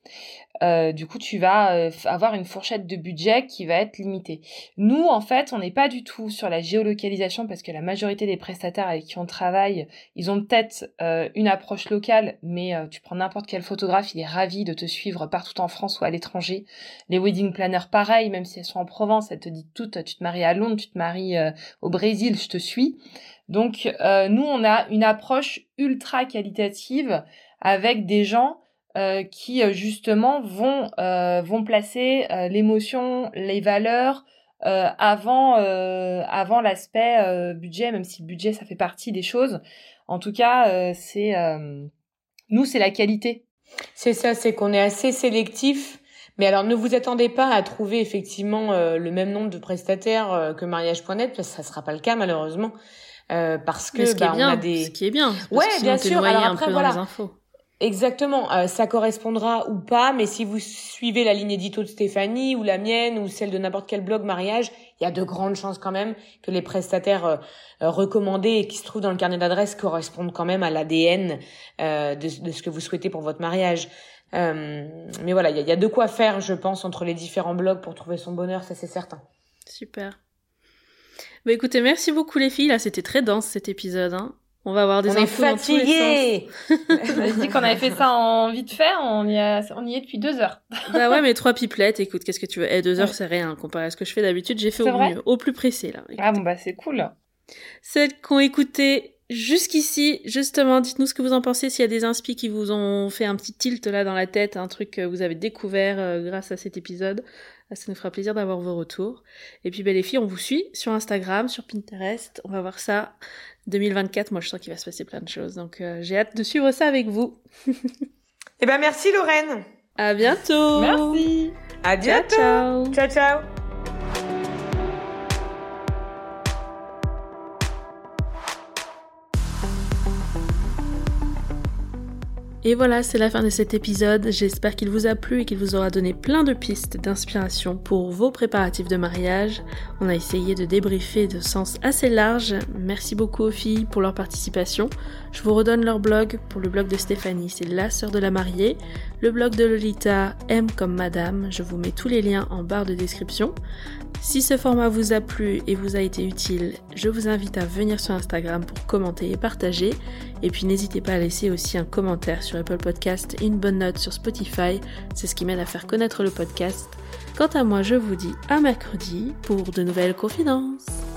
Euh, du coup, tu vas euh, avoir une fourchette de budget qui va être limitée. Nous, en fait, on n'est pas du tout sur la géolocalisation parce que la majorité des prestataires avec qui on travaille, ils ont peut-être euh, une approche locale, mais tu prends n'importe quel photographe, il est ravi de te suivre partout en France ou à l'étranger. Les wedding planners, pareil, même si elles sont en Provence, elles te disent toutes, tu te maries à Londres, tu te maries au Brésil, je te suis. Donc, nous, on a une approche ultra qualitative avec des gens euh, qui euh, justement vont euh, vont placer l'émotion, les valeurs avant avant l'aspect budget, même si le budget ça fait partie des choses. En tout cas, c'est nous c'est la qualité. C'est ça, c'est qu'on est assez sélectif. Mais alors ne vous attendez pas à trouver effectivement le même nombre de prestataires que mariage.net parce que ça sera pas le cas malheureusement. parce que ce qui est bah, bien, on a des... ce qui est bien. ouais, bien sûr. Alors après voilà. Exactement, euh, ça correspondra ou pas, mais si vous suivez la ligne édito de Stéphanie ou la mienne ou celle de n'importe quel blog mariage, il y a de grandes chances quand même que les prestataires euh, euh, recommandés et qui se trouvent dans le carnet d'adresse correspondent quand même à l'ADN de, de, ce que vous souhaitez pour votre mariage. mais voilà, il y y a de quoi faire, je pense, entre les différents blogs pour trouver son bonheur, ça c'est certain. Super. Bah écoutez, merci beaucoup les filles, là c'était très dense cet épisode. Hein. On va avoir des on infos est fatigué. Je dis qu'on avait fait ça en vite fait, on y, on y est depuis deux heures. bah ouais, mais trois pipelettes, écoute, qu'est-ce que tu veux? Eh, deux heures, c'est rien comparé à ce que je fais d'habitude. J'ai fait au mieux, au plus pressé là. Ah bon bah c'est cool. Celles qui ont écouté jusqu'ici, justement, dites-nous ce que vous en pensez, s'il y a des inspi qui vous ont fait un petit tilt là dans la tête, un truc que vous avez découvert euh, grâce à cet épisode. Ça nous fera plaisir d'avoir vos retours. Et puis, ben, les filles, on vous suit sur Instagram, sur Pinterest. On va voir ça 2024, moi je sens qu'il va se passer plein de choses. Donc euh, j'ai hâte de suivre ça avec vous. eh ben merci Lorraine. À bientôt. Merci. À bientôt. ciao. ciao. ciao. Et voilà, c'est la fin de cet épisode. J'espère qu'il vous a plu et qu'il vous aura donné plein de pistes d'inspiration pour vos préparatifs de mariage. On a essayé de débriefer de sens assez large. Merci beaucoup aux filles pour leur participation. Je vous redonne leur blog pour le blog de Stéphanie, c'est la sœur de la mariée. Le blog de Lolita, M comme Madame. Je vous mets tous les liens en barre de description. Si ce format vous a plu et vous a été utile, je vous invite à venir sur Instagram pour commenter et partager. Et puis n'hésitez pas à laisser aussi un commentaire sur Apple Podcast et une bonne note sur Spotify, c'est ce qui m'aide à faire connaître le podcast. Quant à moi, je vous dis à mercredi pour de nouvelles confidences.